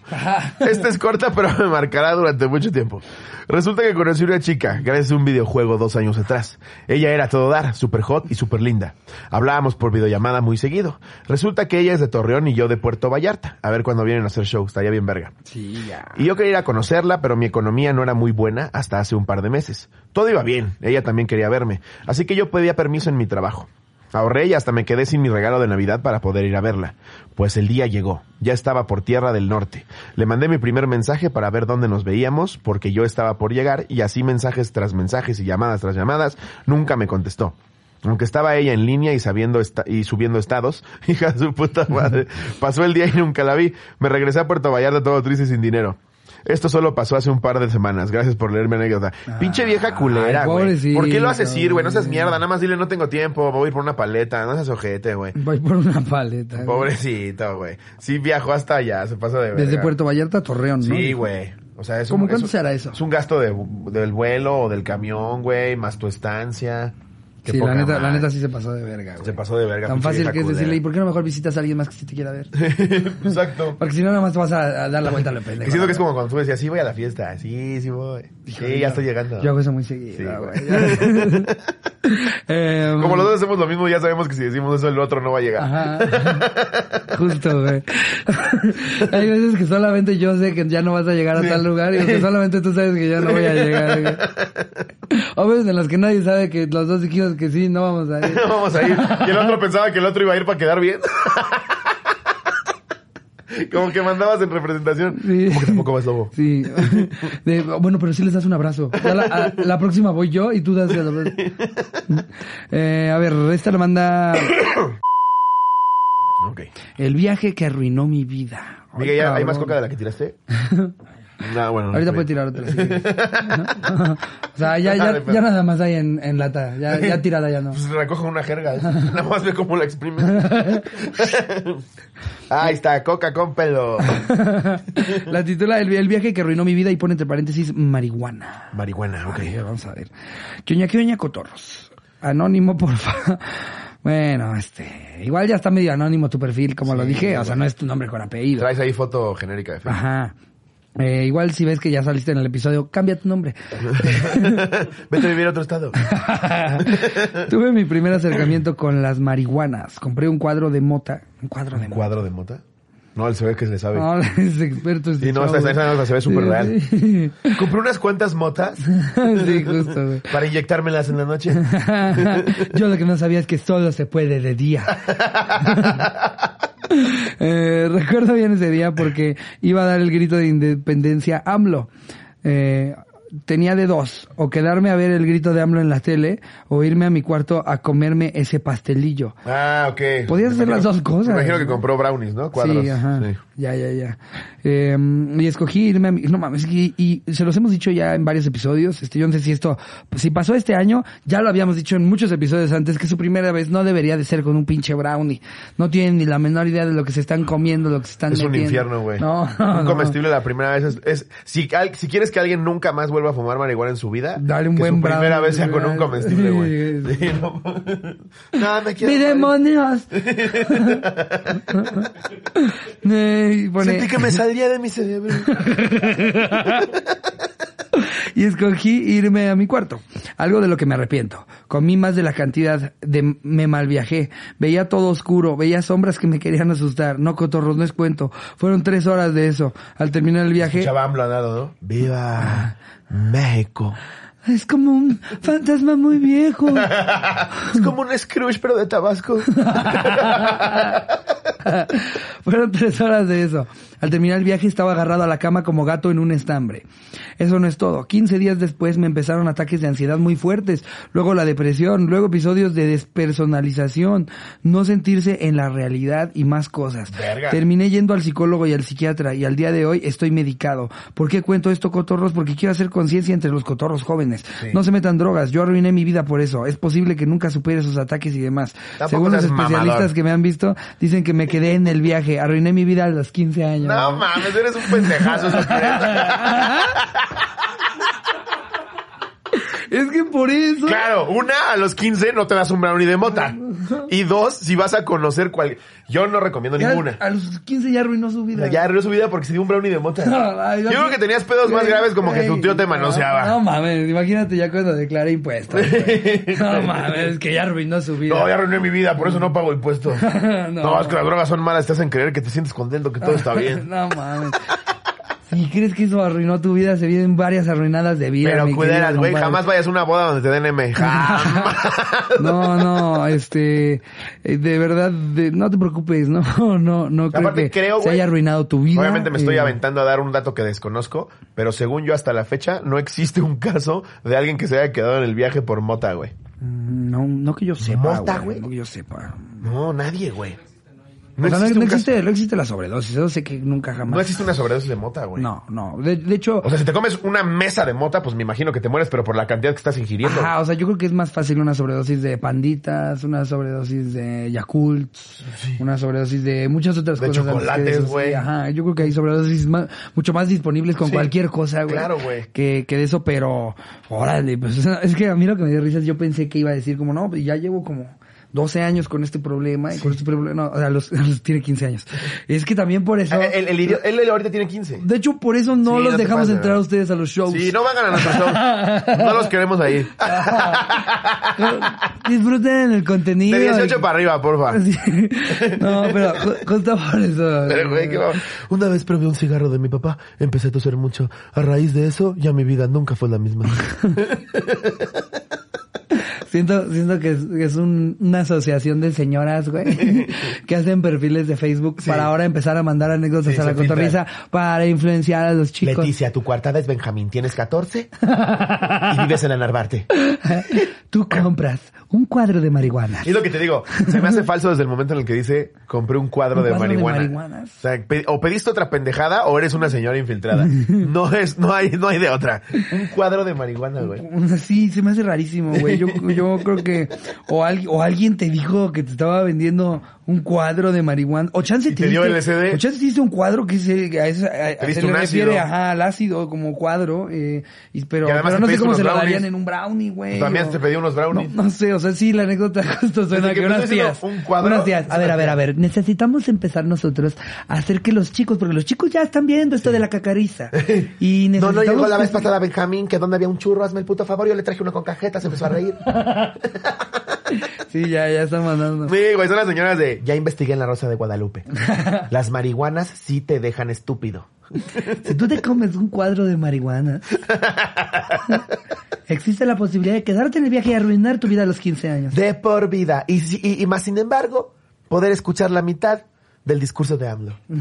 B: Esta es corta, pero me marcará durante mucho tiempo. Resulta que conocí una chica, gracias a un videojuego dos años atrás. Ella era todo dar, super hot y super linda. Hablábamos por videollamada muy seguido. Resulta que ella es de Torreón y yo de Puerto Vallarta. A ver cuando vienen a hacer show, estaría bien verga.
A: Sí, ya.
B: Y yo quería ir a conocerla, pero mi economía no era muy buena hasta hace un par de meses. Todo iba bien, ella también quería verme, así que yo pedía permiso en mi trabajo. Ahorré y hasta me quedé sin mi regalo de Navidad para poder ir a verla. Pues el día llegó, ya estaba por Tierra del Norte. Le mandé mi primer mensaje para ver dónde nos veíamos, porque yo estaba por llegar, y así mensajes tras mensajes y llamadas tras llamadas, nunca me contestó. Aunque estaba ella en línea y sabiendo y subiendo estados, hija de su puta madre, pasó el día y nunca la vi. Me regresé a Puerto Vallarta todo triste y sin dinero. Esto solo pasó hace un par de semanas. Gracias por leerme anécdota. Pinche vieja culera, güey. ¿Por qué lo haces ir, güey? No seas mierda. Nada más dile no tengo tiempo. Voy a ir por una paleta. No seas ojete, güey.
A: Voy por una paleta.
B: Pobrecito, güey. Sí viajó hasta allá. Se pasó de verga.
A: Desde Puerto Vallarta a Torreón, ¿no?
B: Sí, güey. O sea, es
A: ¿Cómo
B: un,
A: cuánto
B: es,
A: será eso?
B: Es un gasto de, del vuelo o del camión, güey, más tu estancia. Qué
A: Sí, la neta, la neta sí se pasó de verga, güey.
B: Se pasó de verga.
A: Tan fácil que es decirle, ¿y por qué no mejor visitas a alguien más que sí te quiera ver?
B: Exacto.
A: Porque si no, nada más te vas a, a dar la vuelta a la pendeja.
B: Siento que es como cuando tú decías, sí voy a la fiesta. Sí, sí voy. Sí, ya estoy llegando.
A: Yo hago eso muy
B: Sí,
A: seguido,
B: güey.
A: güey. Em,
B: Como los dos hacemos lo mismo, ya sabemos que si decimos eso, el otro no va a llegar.
A: Ajá. Justo, güey. Hay veces que solamente yo sé que ya no vas a llegar a tal lugar y que solamente tú sabes que ya no voy a llegar, güey. O veces en las que nadie sabe que los dos dijimos que sí, no vamos a ir.
B: Vamos a ir. Y el otro pensaba que el otro iba a ir para quedar bien. Como que mandabas en representación.
A: Sí.
B: Como que tampoco vas lobo.
A: Sí. De- bueno, pero sí les das un abrazo. Ya la, a- la próxima voy yo y tú das el abrazo. Eh, a ver, esta la manda. El viaje que arruinó mi vida.
B: ¿ya ¿hay más coca de la que tiraste? No, bueno.
A: Ahorita puede tirar otra. quieres. o sea, ya, ya, ya nada más hay en, en lata. Ya, ya tirada ya no.
B: Pues recoge una jerga. Nada más ve cómo la exprime. Ahí está, coca con pelo.
A: La titula el, el viaje que arruinó mi vida y pone entre paréntesis marihuana.
B: Marihuana, ok.
A: Ok, vamos a ver. Quioña, quioña, cotorros. Anónimo, porfa. Bueno, este, igual ya está medio anónimo tu perfil, como lo
B: Sí,
A: dije, o sea,
B: bueno.
A: no es tu nombre con apellido.
B: Traes ahí foto genérica de Facebook.
A: Ajá. Eh, igual si ves que ya saliste en el episodio, cambia tu nombre.
B: Vete a vivir a otro estado.
A: Tuve mi primer acercamiento con las marihuanas. Compré un cuadro de mota. Un cuadro de
B: ¿Un
A: mota.
B: cuadro de mota? No, él se ve que se le sabe.
A: No, es experto. este
B: Sí, no, esta
A: güey.
B: nota se ve súper
A: Sí,
B: real.
A: Sí,
B: Compré unas cuantas motas
A: Sí, justo, güey.
B: para inyectármelas en la noche.
A: Yo lo que no sabía es que solo se puede de día. Eh, recuerdo bien ese día porque iba a dar el grito de independencia AMLO. Eh, tenía de dos, o quedarme a ver el grito de AMLO en la tele, o irme a mi cuarto a comerme ese pastelillo.
B: Ah, ok.
A: Podías hacer las dos cosas,
B: Me imagino que compró brownies, ¿no? Cuadros.
A: Sí, ajá.
B: Sí.
A: Ya, ya, ya. Eh, y escogí irme a mi... No mames, y, y se los hemos dicho ya en varios episodios. Este, yo no sé si esto... pues, si pasó este año, ya lo habíamos dicho en muchos episodios antes, que su primera vez no debería de ser con un pinche brownie. No tienen ni la menor idea de lo que se están comiendo, lo que se están
B: Es un infierno, güey.
A: No, no,
B: Un
A: no.
B: comestible la primera vez es... es- si, al- si quieres que alguien nunca más vuelva a fumar marihuana en su vida...
A: Dale un
B: que
A: buen
B: su primera
A: brownie,
B: vez sea con un comestible, güey.
A: Sí,
B: Sí, no. no, me quiero...
A: ¡Mi demonios! Pone-
B: Sentí que me saldría de mi cerebro.
A: y escogí irme a mi cuarto. Algo de lo que me arrepiento. Comí más de la cantidad de me mal viajé. Veía todo oscuro, veía sombras que me querían asustar. No, cotorros, no es cuento. Fueron tres horas de eso. Al terminar el viaje,
B: Escuchaba ¿no? ¡Viva México!
A: es como un fantasma muy viejo.
B: Es como un Scrooge, pero de Tabasco.
A: Fueron tres horas de eso. Al terminar el viaje estaba agarrado a la cama como gato en un estambre. Eso no es todo. 15 días después me empezaron ataques de ansiedad muy fuertes, luego la depresión, luego episodios de despersonalización, no sentirse en la realidad y más cosas.
B: Verga.
A: Terminé yendo al psicólogo y al psiquiatra y al día de hoy estoy medicado. ¿Por qué cuento esto, cotorros? Porque quiero hacer conciencia entre los cotorros jóvenes.
B: Sí.
A: No se metan drogas. Yo arruiné mi vida por eso. Es posible que nunca supere sus ataques y demás. Según los especialistas
B: mamador.
A: que me han visto, dicen que me quedé en el viaje. Arruiné mi vida a los 15 años.
B: No mames, eres un pendejazo.
A: Es que por eso.
B: Claro, una, a los 15 no te das un brownie de mota. Y dos, si vas a conocer cual... Yo no recomiendo
A: Ya
B: ninguna.
A: A los 15 ya arruinó su vida.
B: Ya arruinó su vida porque se dio un brownie de mota.
A: Ay,
B: Yo creo que tenías pedos más graves como que tu tío te
A: no,
B: manoseaba.
A: No, mames, imagínate ya cuando declara impuestos. No mames, que ya arruinó su vida.
B: No, ya arruiné mi vida, por eso no pago impuestos.
A: No.
B: no. es que las drogas son malas, te hacen creer que te sientes contento, que todo está bien.
A: no mames. Si crees que eso arruinó tu vida, se vienen varias arruinadas de vida.
B: Pero
A: querido
B: güey, jamás vayas a una boda donde te den M. Jamás.
A: No, no, este, eh, de verdad, de- no te preocupes, no, no, no creo
B: Aparte,
A: que
B: creo,
A: se haya arruinado tu vida.
B: Obviamente me estoy
A: eh,
B: aventando a dar un dato que desconozco, pero según yo hasta la fecha no existe un caso de alguien que se haya quedado en el viaje por mota, güey.
A: mm, No, no que yo sepa,
B: ¿Mota,
A: güey? no que yo sepa.
B: No, nadie, güey. No,
A: o sea, no,
B: existe
A: no
B: caso-
A: existe, no existe la sobredosis, eso sé que nunca jamás.
B: no existe una sobredosis de mota, güey.
A: No, no, de, de hecho,
B: O sea, si te comes una mesa de mota, pues me imagino que te mueres, pero por la cantidad que estás ingiriendo.
A: ajá, o sea, yo creo que es más fácil una sobredosis de panditas, una sobredosis de Yakult, una sobredosis de muchas otras
B: De
A: cosas. que
B: chocolates,
A: sí,
B: güey.
A: ajá, yo creo que hay sobredosis más- mucho más disponibles con
B: Sí,
A: cualquier cosa, güey.
B: claro, güey.
A: Que, que de eso, pero, órale, pues, es que a mí lo que me dio risa es yo pensé que iba a decir como, no, pues ya llevo como 12 años con este problema y con este problema, no, o sea, los, los- tiene 15 años. Es que también por eso,
B: Ah, El, el, él, él ahorita tiene 15.
A: de hecho, por eso no
B: Sí,
A: los
B: no
A: dejamos
B: pases,
A: entrar a ustedes a los shows.
B: Sí, no vengan a nuestro show. No los queremos ahí.
A: Disfruten el contenido.
B: De 18 para arriba, porfa.
A: Sí. No, pero justo por eso.
B: Pero, güey, va- Una vez probé un cigarro de mi papá, empecé a toser mucho. A raíz de eso, ya mi vida nunca fue la misma.
A: Siento, siento que es, es un- una asociación de señoras, güey, que hacen perfiles de Facebook para ahora empezar a mandar anécdotas
B: Sí,
A: a la cotorriza para influenciar a los chicos.
B: Leticia, tu coartada es Benjamín, tienes 14 y vives en la Narvarte.
A: Tú compras un cuadro de marihuana.
B: Es lo que te digo, se me hace falso desde el momento en el que dice compré un cuadro,
A: Un
B: de,
A: cuadro de
B: marihuana. O sea, o pediste otra pendejada o eres una señora infiltrada. No es, no hay, no hay de otra. Un cuadro de marihuana, güey.
A: Sí, se me hace rarísimo, güey. Yo, yo creo que o, al- o alguien te dijo que te estaba vendiendo un cuadro de marihuana. O chance
B: te dio LSD.
A: O chance te diste un cuadro que se, a eso, a- a- se le refiere ajá, al ácido como cuadro. Eh, y- pero,
B: Y
A: pero no sé cómo se lo darían en un brownie, güey.
B: También
A: o-
B: te pedí unos brownies.
A: No, no sé, o sea, sí, la anécdota justo suena
B: Desde que
A: unas tías.
B: un cuadro,
A: unas tías. A ver, a ver, a ver. Necesitamos empezar nosotros a hacer que los chicos, porque los chicos ya están viendo esto de la cacariza. Y
B: No, no
A: necesitamos
B: llegó la vez pasada Benjamín, que donde había un churro, hazme el puto favor, yo le traje uno con cajeta, se empezó a reír.
A: Sí, ya, ya están mandando.
B: Sí, güey, son las señoras de, ya investigué en la Rosa de Guadalupe. Las marihuanas sí te dejan estúpido.
A: Si tú te comes un cuadro de marihuana, existe la posibilidad de quedarte en el viaje y arruinar tu vida a los 15 años.
B: De por vida. Y, y más sin embargo, poder escuchar la mitad del discurso de AMLO.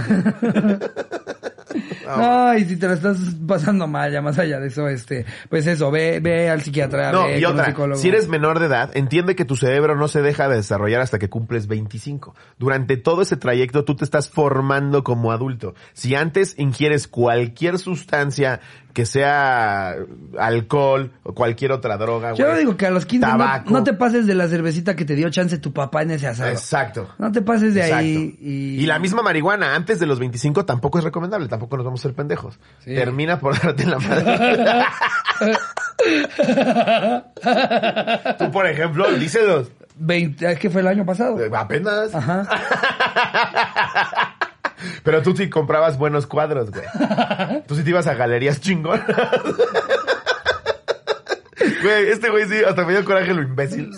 A: Ay, si te la estás pasando mal, ya más allá de eso, este, pues eso, ve, ve al psiquiatra,
B: No,
A: ve
B: y
A: con un
B: otra,
A: psicólogo.
B: si eres menor de edad, entiende que tu cerebro no se deja de desarrollar hasta que cumples 25. Durante todo ese trayecto tú te estás formando como adulto. Si antes ingieres cualquier sustancia que sea alcohol o cualquier otra droga,
A: Yo digo que a los 15 no, te pases de la cervecita que te dio chance tu papá en ese asado.
B: Exacto.
A: No te pases de
B: Exacto.
A: ahí y...
B: Y la misma marihuana antes de los 25 tampoco es recomendable, tampoco nos vamos a ser pendejos.
A: Sí.
B: Termina por darte la madre. Tú, por ejemplo, díselos.
A: 20, es que fue el año pasado.
B: Eh, Apenas.
A: Ajá.
B: Pero tú sí comprabas buenos cuadros, güey. Tú sí te ibas a galerías chingonas. Güey, este güey sí, hasta me dio coraje lo imbécil.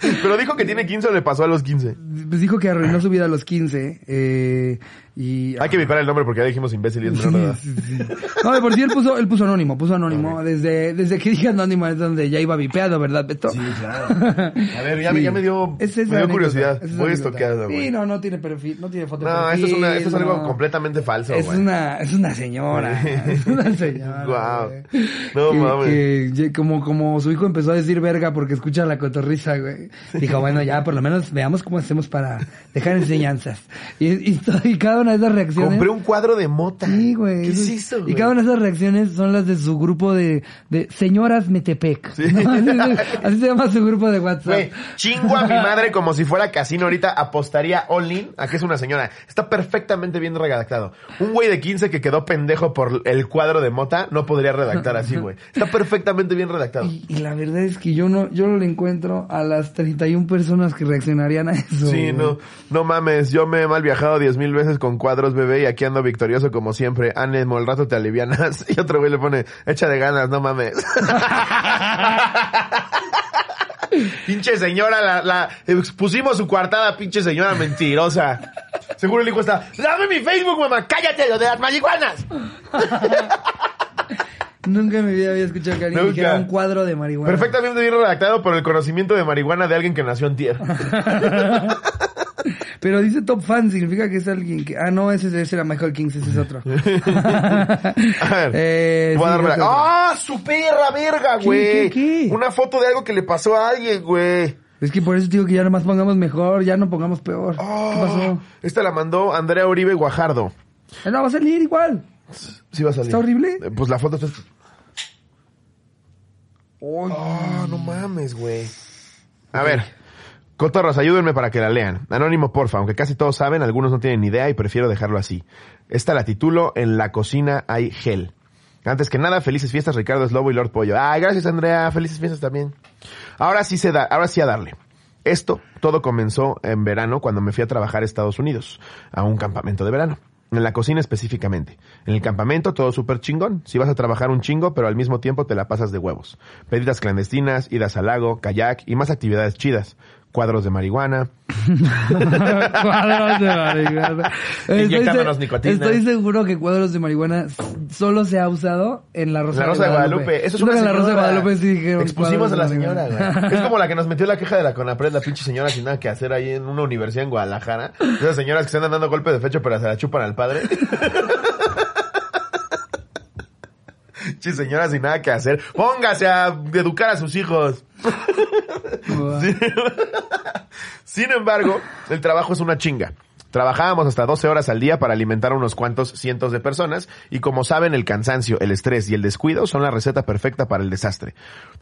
B: Pero dijo que tiene 15 o le pasó a los 15.
A: Pues dijo que arruinó su vida a los 15. Eh, y...
B: Hay que vivar el nombre porque ya dijimos imbécil y es menor de edad.
A: Sí, sí, sí. No, de por sí él puso, él puso anónimo, puso anónimo. Desde, desde que dije anónimo es donde ya iba vipeado, ¿verdad, Beto?
B: Sí, claro. A ver, ya, me, ya me dio,
A: es
B: me dio
A: anécdota,
B: curiosidad.
A: es
B: Voy.
A: Sí, no, no tiene perfil, no tiene foto
B: No,
A: perfil.
B: esto es, una, esto es algo completamente falso,
A: Es una, es una señora, es una señora.
B: Guau.
A: güey.
B: No
A: Que-
B: mames.
A: que como, como su hijo empezó a decir verga porque escucha la cotorriza, güey. Dijo, bueno, ya por lo menos veamos cómo hacemos para dejar enseñanzas. Y, y, to- y cada una de esas reacciones.
B: Compré un cuadro de mota.
A: Sí, güey.
B: ¿Qué es
A: Eso-
B: güey?
A: Y cada una de esas reacciones son las de su grupo de, de señoras Metepec.
B: Sí.
A: ¿no? Así, se- así se llama su grupo de WhatsApp.
B: Güey, chingo a mi madre como si fuera casino ahorita, apostaría all-in a que es una señora. Está perfectamente bien redactado. Un güey de 15 que quedó pendejo por el cuadro de mota no podría redactar así, güey. Está perfectamente bien redactado.
A: Y, y la verdad es que yo no, yo no le encuentro a las 31 personas que reaccionarían a eso.
B: Sí,
A: güey.
B: no, no mames, yo me he mal viajado diez mil veces con cuadros, bebé, y aquí ando victorioso como siempre. Ánimo, al rato te alivianas. Y otro güey le pone, echa de ganas, no mames. pinche señora, la, la, expusimos su coartada, pinche señora mentirosa. Seguro el hijo está, dame mi Facebook, mamá, cállate, lo de las marihuanas.
A: Nunca en mi vida había escuchado que alguien
B: Nunca.
A: dijera un cuadro de marihuana.
B: Perfectamente bien redactado por el conocimiento de marihuana de alguien que nació en tierra.
A: Pero dice top fan, significa que es alguien que... Ah, no, ese, ese era Michael Kings, ese es otro.
B: A ver.
A: Eh,
B: voy a darme la-. ¡Ah! ¡Su perra verga,
A: ¿Qué,
B: güey!
A: qué, qué?
B: Una foto de algo que le pasó a alguien, güey.
A: Es que por eso digo que ya nomás pongamos mejor, ya no pongamos peor.
B: Oh,
A: ¿Qué pasó?
B: Esta la mandó Andrea Uribe Guajardo.
A: Eh, No, va a salir igual.
B: Sí va a salir.
A: ¿Está horrible?
B: Eh, Pues la foto está... Oh, no mames, güey. A ver. Cotorros, ayúdenme para que la lean. Anónimo, porfa, aunque casi todos saben, algunos no tienen ni idea y prefiero dejarlo así. Esta la titulo En la cocina hay gel. Antes que nada, felices fiestas, Ricardo Slobo y Lord Pollo. Ay, gracias, Andrea. Felices fiestas también. Ahora sí se da, ahora sí a darle. Esto todo comenzó en verano cuando me fui a trabajar a Estados Unidos, a un campamento de verano. En la cocina específicamente. En el campamento todo súper chingón. Si vas a trabajar un chingo, pero al mismo tiempo te la pasas de huevos. Pedidas clandestinas, idas al lago, kayak y más actividades chidas. Cuadros de marihuana.
A: cuadros de marihuana.
B: Inyectándonos nicotina.
A: Estoy seguro que cuadros de marihuana solo se ha usado en la Rosa,
B: La Rosa de Guadalupe. Eso es una
A: en la Rosa de. Guadalupe sí dijeron
B: Expusimos a la señora, güey. Es como la que nos metió la queja de la Conapred, la pinche señora sin nada que hacer ahí en una universidad en Guadalajara. Esas señoras que se andan dando golpes de fecho pero se la chupan al padre. Che, señora sin nada que hacer. Póngase a educar a sus hijos. Sin embargo, el trabajo es una chinga. Trabajábamos hasta 12 horas al día para alimentar a unos cuantos cientos de personas y como saben el cansancio, el estrés y el descuido son la receta perfecta para el desastre.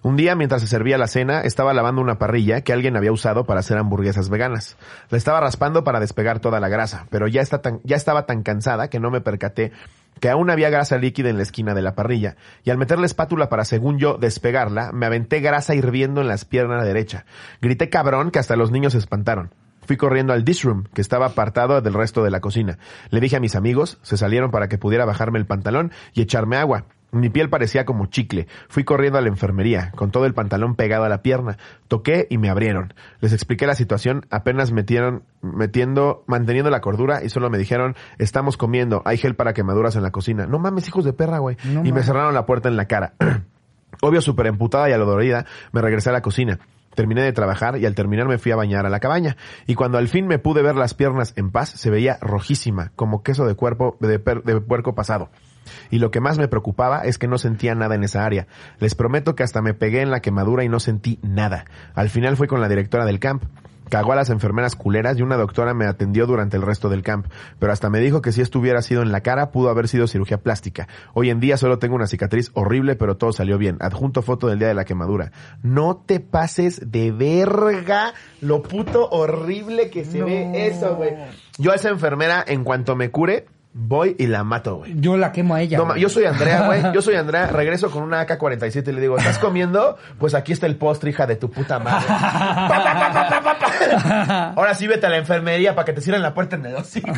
B: Un día mientras se servía la cena estaba lavando una parrilla que alguien había usado para hacer hamburguesas veganas. La estaba raspando para despegar toda la grasa, pero ya estaba tan cansada que no me percaté que aún había grasa líquida en la esquina de la parrilla, y al meter la espátula para, según yo, despegarla, me aventé grasa hirviendo en las piernas derecha. Grité cabrón que hasta los niños se espantaron. Fui corriendo al dish room, que estaba apartado del resto de la cocina. Le dije a mis amigos, se salieron para que pudiera bajarme el pantalón y echarme agua. Mi piel parecía como chicle. Fui corriendo a la enfermería, con todo el pantalón pegado a la pierna. Toqué y me abrieron. Les expliqué la situación, apenas metieron, metiendo, manteniendo la cordura y solo me dijeron, estamos comiendo, hay gel para quemaduras en la cocina. No mames, hijos de perra, güey.
A: No
B: y me cerraron la puerta en la cara. Obvio, súper emputada y dolorida, me regresé a la cocina. Terminé de trabajar y al terminar me fui a bañar a la cabaña. Y cuando al fin me pude ver las piernas en paz, se veía rojísima, como queso de cuerpo, de, per- de puerco pasado. Y lo que más me preocupaba es que no sentía nada en esa área. Les prometo que hasta me pegué en la quemadura y no sentí nada. Al final fue con la directora del camp. Cagó a las enfermeras culeras y una doctora me atendió durante el resto del camp. Pero hasta me dijo que si esto hubiera sido en la cara, pudo haber sido cirugía plástica. Hoy en día solo tengo una cicatriz horrible, pero todo salió bien. Adjunto foto del día de la quemadura. No te pases de verga lo puto horrible que se
A: No.
B: ve eso, güey. Yo a esa enfermera, en cuanto me cure, voy y la mato, güey.
A: Yo la quemo a ella.
B: No, yo soy Andrea, güey. Yo soy Andrea. Regreso con una AK-47 y le digo, ¿estás comiendo? Pues aquí está el postre, hija de tu puta madre. Pa, pa, pa, pa, pa, pa, pa. Ahora sí vete a la enfermería para que te cierren la puerta en el hocico.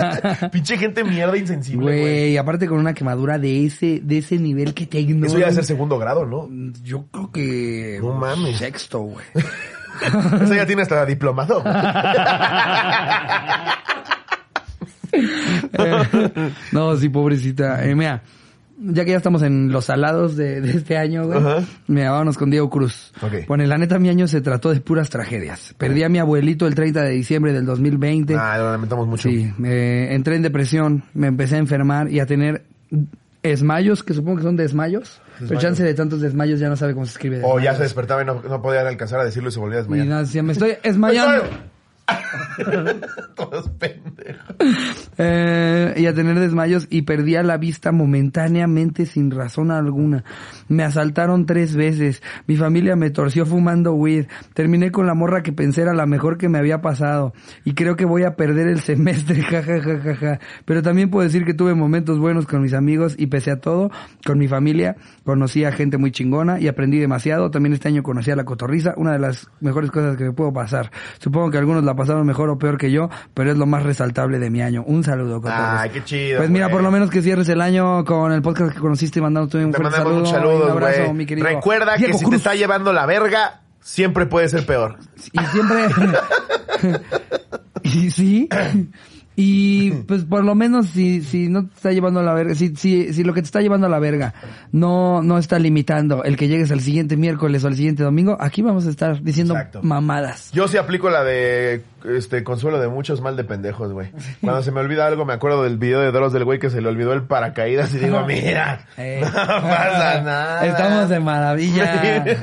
B: Pinche gente mierda insensible, güey.
A: Güey, aparte con una quemadura de ese, de ese nivel que te ignora.
B: Eso ya es el segundo grado, ¿no?
A: Yo creo que.
B: No mames.
A: Sexto, güey.
B: Eso ya tiene hasta diplomado.
A: Eh, no, sí, pobrecita. Eh, mira, ya que ya estamos en los salados de, de este año, güey.
B: Ajá.
A: Mira, vámonos con Diego Cruz.
B: Ok.
A: Pone, la neta, mi año se trató de puras tragedias. Perdí a mi abuelito el 30 de diciembre del 2020.
B: Ah, lo lamentamos mucho.
A: Sí, eh, entré en depresión, me empecé a enfermar y a tener esmayos, que supongo que son desmayos. Pero
B: Desmayos.
A: chance de tantos desmayos ya no sabe cómo se escribe.
B: O ya se despertaba y no, no podía alcanzar a decirlo y se volvía a
A: Y
B: desmayar.
A: nada, decía, me estoy desmayando.
B: Todos pendejos.
A: Eh, y a tener desmayos y perdía la vista momentáneamente sin razón alguna. Me asaltaron tres veces. Mi familia me torció fumando weed. Terminé con la morra que pensé era la mejor que me había pasado. Y creo que voy a perder el semestre, jajajajaja. Pero también puedo decir que tuve momentos buenos con mis amigos y pese a todo, con mi familia, conocí a gente muy chingona y aprendí demasiado. También este año conocí a la cotorriza, una de las mejores cosas que me puedo pasar. Supongo que algunos la pasaron mejor o peor que yo, pero es lo más resaltable de mi año. Un saludo, cotorriza.
B: Ay, qué chido.
A: Pues mira, por lo menos que cierres el año con el podcast que conociste y mandándote un
B: Te
A: fuerte saludo.
B: muchos
A: y un abrazo, mi querido.
B: Recuerda que si te está llevando la verga, siempre puede ser peor.
A: Y siempre... y sí... Y pues por lo menos si, si no te está llevando a la verga, si, si, si lo que te está llevando a la verga no, no está limitando el que llegues al siguiente miércoles o al siguiente domingo, aquí vamos a estar diciendo
B: Exacto.
A: mamadas.
B: Yo sí aplico la de este consuelo de muchos mal de pendejos, güey. Cuando se me olvida algo, me acuerdo del video de Dross del güey que se le olvidó el paracaídas y digo, mira,
A: Eh.
B: no pasa nada.
A: Estamos de maravilla.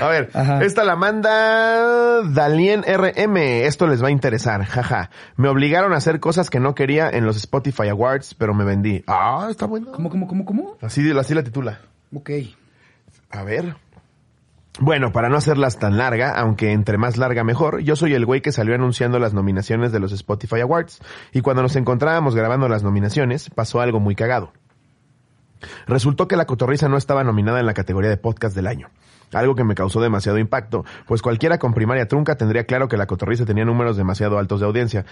B: A ver,
A: Ajá.
B: esta la manda Dalien RM. Esto les va a interesar, jaja. Me obligaron a hacer cosas que no quería en los Spotify Awards, pero me vendí. Ah, está bueno.
A: ¿Cómo, cómo, cómo, cómo?
B: Así, así la titula.
A: Ok.
B: A ver. Bueno, para no hacerlas tan larga, aunque entre más larga mejor, yo soy el güey que salió anunciando las nominaciones de los Spotify Awards, y cuando nos encontrábamos grabando las nominaciones, pasó algo muy cagado. Resultó que La Cotorriza no estaba nominada en la categoría de podcast del año. Algo que me causó demasiado impacto, pues cualquiera con primaria trunca tendría claro que la cotorriza tenía números demasiado altos de audiencia.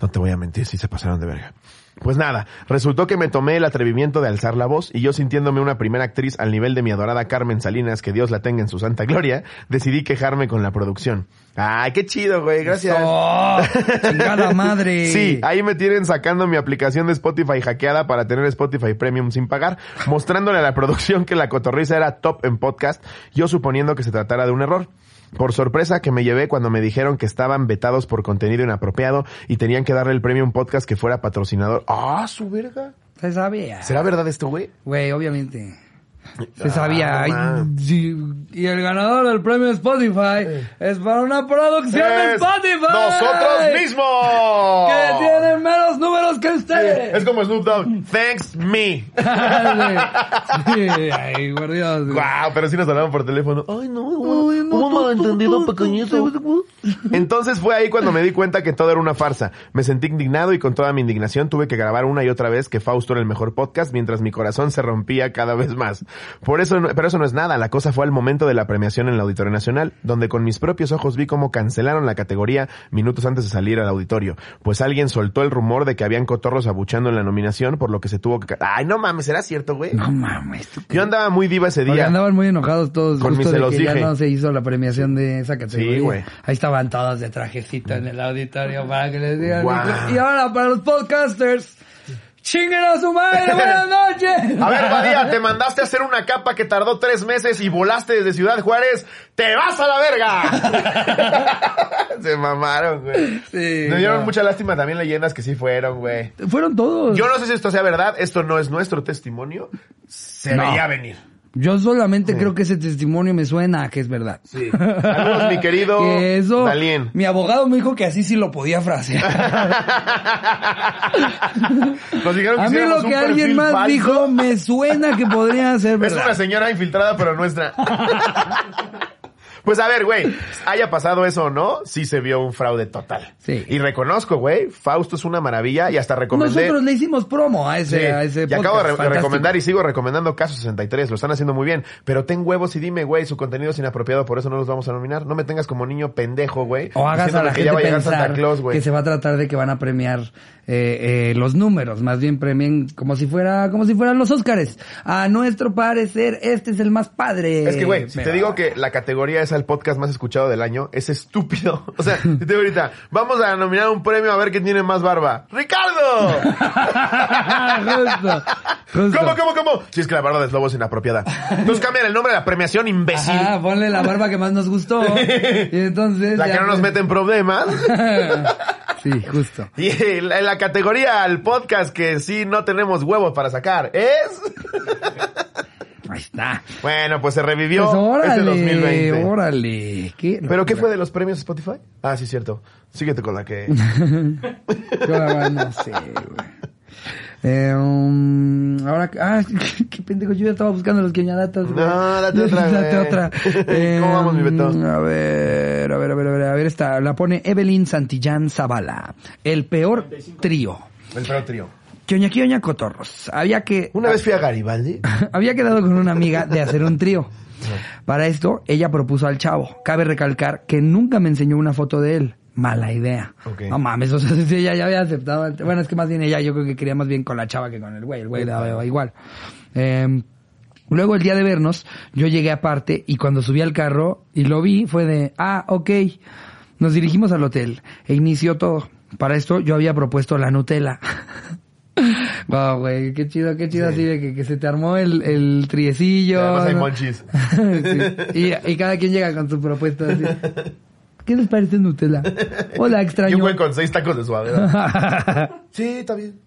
B: No te voy a mentir si se pasaron de verga. Pues nada, resultó que me tomé el atrevimiento de alzar la voz y yo sintiéndome una primera actriz al nivel de mi adorada Carmen Salinas, que Dios la tenga en su santa gloria, decidí quejarme con la producción. ¡Ay, qué chido, güey! Gracias.
A: ¡Oh! ¡Chingada madre!
B: Sí, ahí me tienen sacando mi aplicación de Spotify hackeada para tener Spotify Premium sin pagar, mostrándole a la producción que la cotorriza era top en podcast, yo suponiendo que se tratara de un error. Por sorpresa que me llevé cuando me dijeron que estaban vetados por contenido inapropiado y tenían que darle el premio a un podcast que fuera patrocinador. ¡Ah, su verga!
A: Se sabía.
B: ¿Será verdad esto, güey?
A: Güey, obviamente. Se
B: Ah,
A: sabía. sí. y el ganador del premio Spotify es para una producción de Spotify.
B: ¡Nosotros mismos!
A: Que tienen menos números que
B: Sí,
A: ustedes.
B: Es como Snoop Dogg. Thanks me.
A: sí, ay, por Dios.
B: Wow, pero sí nos hablaban por teléfono. Ay, no,
A: Ay, no, tú,
B: malentendido pequeñito. Entonces fue ahí cuando me di cuenta que todo era una farsa. Me sentí indignado y con toda mi indignación tuve que grabar una y otra vez que Fausto era el mejor podcast mientras mi corazón se rompía cada vez más. Por eso, pero eso no es nada. La cosa fue al momento de la premiación en el Auditorio Nacional, donde con mis propios ojos vi cómo cancelaron la categoría minutos antes de salir al auditorio. Pues alguien soltó el rumor de que habían cotorros abuchando en la nominación, por lo que se tuvo que... Ay, no mames, ¿será cierto, güey?
A: No mames.
B: Yo andaba muy diva ese
A: Porque
B: día.
A: andaban muy enojados todos
B: Con
A: justo
B: se los
A: que ya
B: dije.
A: no se hizo la premiación de esa categoría.
B: Sí, güey.
A: Ahí estaban todos de trajecito en el auditorio para que les digan.
B: Guau.
A: Y ahora para los podcasters, chinguen a su madre, buenas noches.
B: A ver, Badía, te mandaste a hacer una capa que tardó tres meses y volaste desde Ciudad Juárez. ¡Te vas a la verga! Se mamaron, güey.
A: Sí,
B: Me dieron
A: no.
B: mucha lástima también leyendas que sí fueron, güey.
A: Fueron todos.
B: Yo no sé si esto sea verdad, esto no es nuestro testimonio. Se
A: No.
B: veía venir.
A: Yo solamente creo que ese testimonio me suena a que es verdad.
B: Sí. Saludos, mi querido
A: que eso,
B: Dalien.
A: mi abogado me dijo que así sí lo podía frasear.
B: Nos dijeron
A: a mí lo que alguien más
B: falso.
A: dijo me suena que podría ser
B: Es
A: verdad.
B: una señora infiltrada, pero nuestra. Pues a ver, güey, haya pasado eso o no, sí se vio un fraude total.
A: Sí.
B: Y reconozco, güey, Fausto es una maravilla y hasta recomendé.
A: Nosotros le hicimos promo a ese,
B: Sí,
A: a ese
B: y acabo de re-
A: podcast, fantástico.
B: recomendar y sigo recomendando Caso 63, lo están haciendo muy bien. Pero ten huevos y dime, güey, su contenido es inapropiado, por eso no los vamos a nominar. No me tengas como niño pendejo, güey.
A: O hagas a la
B: que ya
A: gente
B: va a llegar
A: pensar
B: Santa Claus, güey.
A: que se va a tratar de que van a premiar eh, eh, los números, más bien premien como si fuera como si fueran los Óscares. A nuestro parecer, este es el más padre.
B: Es que, güey, si te digo que la categoría es el podcast más escuchado del año, es estúpido. O sea, si te digo ahorita, vamos a nominar un premio a ver quién tiene más barba. ¡Ricardo!
A: justo, justo.
B: ¿Cómo, cómo, cómo? Si es que la barba de Slobo es inapropiada. Entonces cambian el nombre de la premiación, imbécil.
A: Ajá, ponle la barba que más nos gustó. y entonces.
B: la
A: ya
B: que no nos mete en problemas.
A: sí, justo.
B: Y la, en la categoría al podcast que sí no tenemos huevos para sacar es...
A: Ahí está.
B: Bueno, pues se revivió
A: Pues órale,
B: este 2020.
A: órale. ¿Qué
B: ¿Pero qué fue de los premios Spotify? Ah, sí, cierto. Síguete con la que...
A: Yo la verdad no sé, güey. Eh, um, ahora, ah, qué pendejo, yo ya estaba buscando los queñadatas.
B: No, date otra,
A: Date otra.
B: ¿Cómo vamos, mi Beto?
A: A ver, a ver, a ver, a ver, a ver, esta, la pone Evelyn Santillán Zavala. El peor trío.
B: El peor trío.
A: Kioña, Kioña, Cotorros. Había que...
B: Una vez fui a Garibaldi.
A: Había quedado con una amiga de hacer un trío. Para esto, ella propuso al chavo. Cabe recalcar que nunca me enseñó una foto de él. Mala idea.
B: Ok.
A: No mames, o sea, si ella ya había aceptado. el- Bueno, es que más bien ella yo creo que quería más bien con la chava que con el güey. El güey daba igual. Eh, luego el día de vernos, yo llegué aparte y cuando subí al carro y lo vi, fue de, ah, ok. Nos dirigimos al hotel e inició todo. Para esto yo había propuesto la Nutella. Wow, güey, qué chido, qué chido
B: Sí.
A: así de que, que se te armó el, el triecillo.
B: Además hay
A: ¿no?
B: monchis.
A: Sí. y, y cada quien llega con su propuesta así. ¿Qué les parece Nutella? Hola,
B: Y
A: extraño.
B: un güey con seis tacos de suadera. Sí, está bien.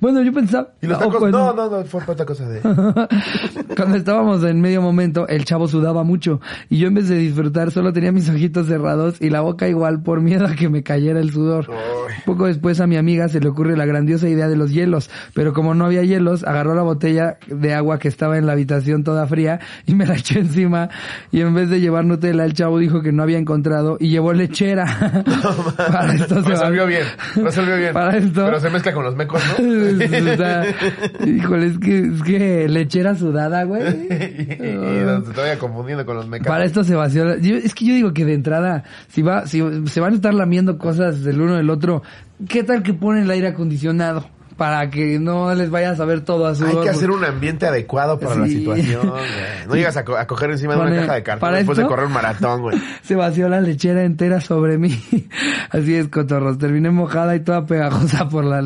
A: bueno, yo pensaba...
B: Y los
A: Oh,
B: tacos, no, no, no, fue otra cosa de...
A: Cuando estábamos en medio momento, el chavo sudaba mucho y yo en vez de disfrutar solo tenía mis ojitos cerrados y la boca igual por miedo a que me cayera el sudor.
B: Uy.
A: Poco después a mi amiga se le ocurre la grandiosa idea de los hielos, pero como no había hielos, agarró la botella de agua que estaba en la habitación toda fría y me la echó encima y en vez de llevar Nutella, el chavo dijo que no había encontrado y llevó lechera. Para esto se
B: Resolvió bien, resolvió bien.
A: Para esto.
B: Pero se mezcla con los mecos, ¿no?
A: híjole, es que, es que lechera sudada, güey.
B: Y pero te vaya confundiendo con los mecanos.
A: Para esto se vació. la- yo- es que yo digo que de entrada, si va, si se van a estar lamiendo cosas del uno del otro, ¿qué tal que ponen el aire acondicionado? Para que no les vaya a saber todo a
B: Hay que hacer un ambiente adecuado para la situación, güey. No llegas a, co- a coger encima de una caja de cartón
A: ¿para
B: después de
A: esto?
B: correr un maratón, güey.
A: Se vació la lechera entera sobre mí. Así es, cotorros. Terminé mojada y toda pegajosa por la,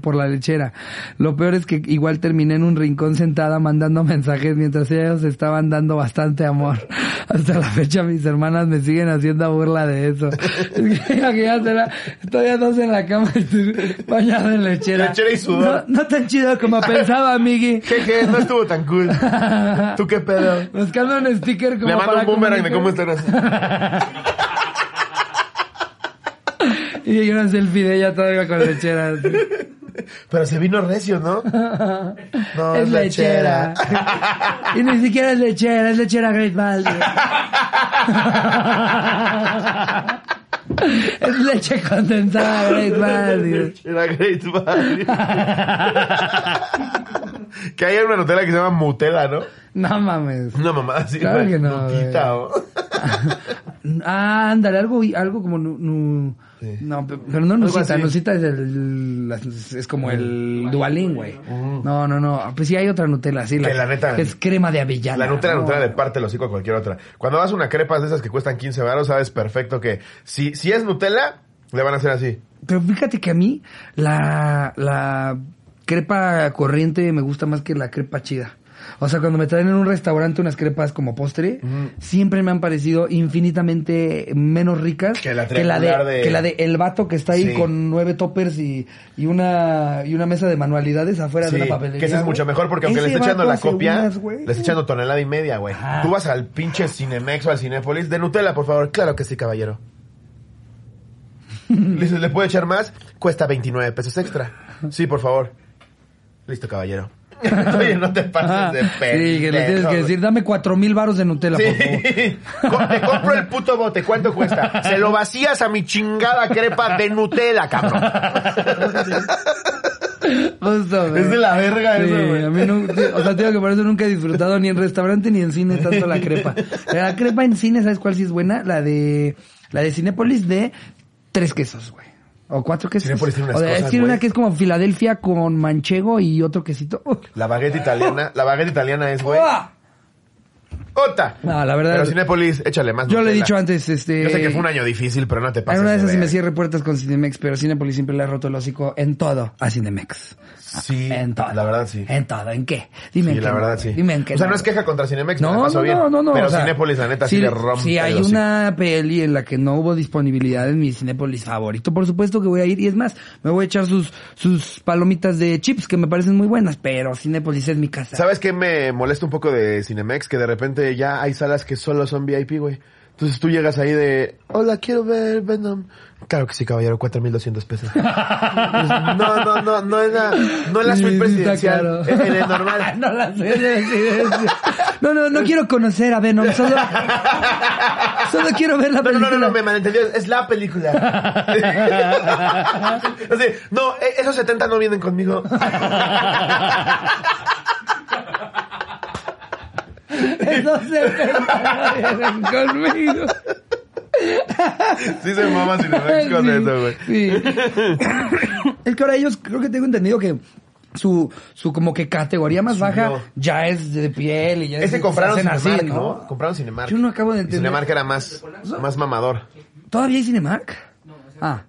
A: por la lechera. Lo peor es que igual terminé en un rincón sentada mandando mensajes mientras ellos estaban dando bastante amor. Hasta la fecha mis hermanas me siguen haciendo burla de eso. Es que imagínatela, estoy a dos en la cama bañada en lechera.
B: Lechera y sudor.
A: No, no tan chido como pensaba, Miggy.
B: Jeje, no estuvo tan cool. ¿Tú qué pedo?
A: Buscando un sticker como
B: Le mando
A: para
B: un boomerang de cómo así.
A: Y una selfie de ella todavía con lechera. así.
B: Pero se vino recio, ¿no? No,
A: es lechera. y ni siquiera es lechera, es lechera Great Value. es leche condensada Great Value.
B: Era Great Value. que hay una Nutella que se llama Mutela, ¿no?
A: No mames.
B: Una mamá así.
A: Claro que no,
B: Nutita. ¿o?
A: Ah, ándale, algo, algo como nu, nu-
B: Sí.
A: no, pe- pero no Nusita,
B: así.
A: Nusita es el, es como el Dualín, güey. No, no, no, pues sí hay otra Nutella, sí,
B: Que la neta-
A: que es crema de avellana.
B: La Nutella,
A: ¿no?
B: Nutella le parte el hocico a cualquier otra. Cuando vas a una crepa de esas que cuestan 15 baros, sabes perfecto que si, si es Nutella, le van a hacer así.
A: Pero fíjate que a mí la, la crepa corriente me gusta más que la crepa chida. O sea, cuando me traen en un restaurante unas crepas como postre, siempre me han parecido infinitamente menos ricas
B: Que la
A: la de, que la de el vato que está ahí
B: Sí.
A: con nueve toppers y, y una y una mesa de manualidades afuera de una papelería.
B: que ese es mucho mejor porque aunque le esté echando la copia,
A: unas,
B: le está echando tonelada y media, güey. Tú vas al pinche Cinemex o al Cinépolis de Nutella, por favor. Claro que sí, caballero. Le ¿le puede echar más? Cuesta 29 pesos extra. Sí, por favor. Listo, caballero. Oye, no te pases de pendejo.
A: Sí, que le tienes que decir, dame cuatro mil baros de Nutella, por favor.
B: Te compro el puto bote. ¿Cuánto cuesta? Se lo vacías a mi chingada crepa de Nutella, cabrón.
A: Justo.
B: Es de la verga
A: Sí,
B: eso, güey.
A: a mí no, o sea, te digo que por eso nunca he disfrutado ni en restaurante ni en cine tanto la crepa. La crepa en cine, ¿sabes cuál sí es buena? La de, la de Cinépolis de tres quesos, güey. O cuatro quesos.
B: Cinépolis tiene unas
A: o de,
B: cosas,
A: tiene una que es como Filadelfia con manchego y otro quesito.
B: La baguette italiana, la baguette italiana es, güey. ¡Ota!
A: No, la verdad-
B: Pero Cinépolis, échale más
A: Yo le he dicho antes, este...
B: Yo sé que fue un año difícil, pero no te pases
A: En una de esas sí me cierre puertas con Cinemex, pero Cinepolis siempre le ha roto el hocico en todo a Cinemex.
B: Sí,
A: En todo.
B: la verdad sí.
A: En todo. ¿En qué? Dime
B: Sí,
A: en
B: la
A: qué.
B: verdad
A: no,
B: sí.
A: Dime en qué.
B: O sea, no es queja contra Cinemex, me la
A: No, no,
B: bien.
A: no, no, no.
B: Pero
A: o sea,
B: Cinépolis, la neta, sí,
A: si-
B: le rompe
A: Si hay
B: el
A: una peli en la que no hubo disponibilidad en mi Cinépolis favorito, por supuesto que voy a ir. Y es más, me voy a echar sus, sus palomitas de chips que me parecen muy buenas, pero Cinépolis es mi casa.
B: ¿Sabes qué me molesta un poco de Cinemex? Que de repente ya hay salas que solo son VIP, güey. Entonces tú llegas ahí de, hola, quiero ver Venom. Claro que sí, caballero, 4.200 pesos. no, no, no, no es la, no es la suite presidencial. en el normal.
A: no la decir. No, no, no quiero conocer a Venom, solo, solo quiero ver la
B: No, no,
A: película.
B: no, no, me malentendió. Es la película. Así, no, e- esos 70 no vienen conmigo.
A: Esos se vienen conmigo.
B: Sí se mama Cinemex con
A: Sí,
B: eso, güey.
A: Sí. Es que ahora ellos, creo que tengo entendido que su, su como que categoría más baja ya es de piel y ya es
B: Ese
A: se
B: compraron Cinemark,
A: así,
B: ¿no? Compraron Cinemark.
A: Yo no acabo de
B: Y
A: entender.
B: Cinemark era más, más mamador.
A: ¿Todavía hay Cinemark? Ah.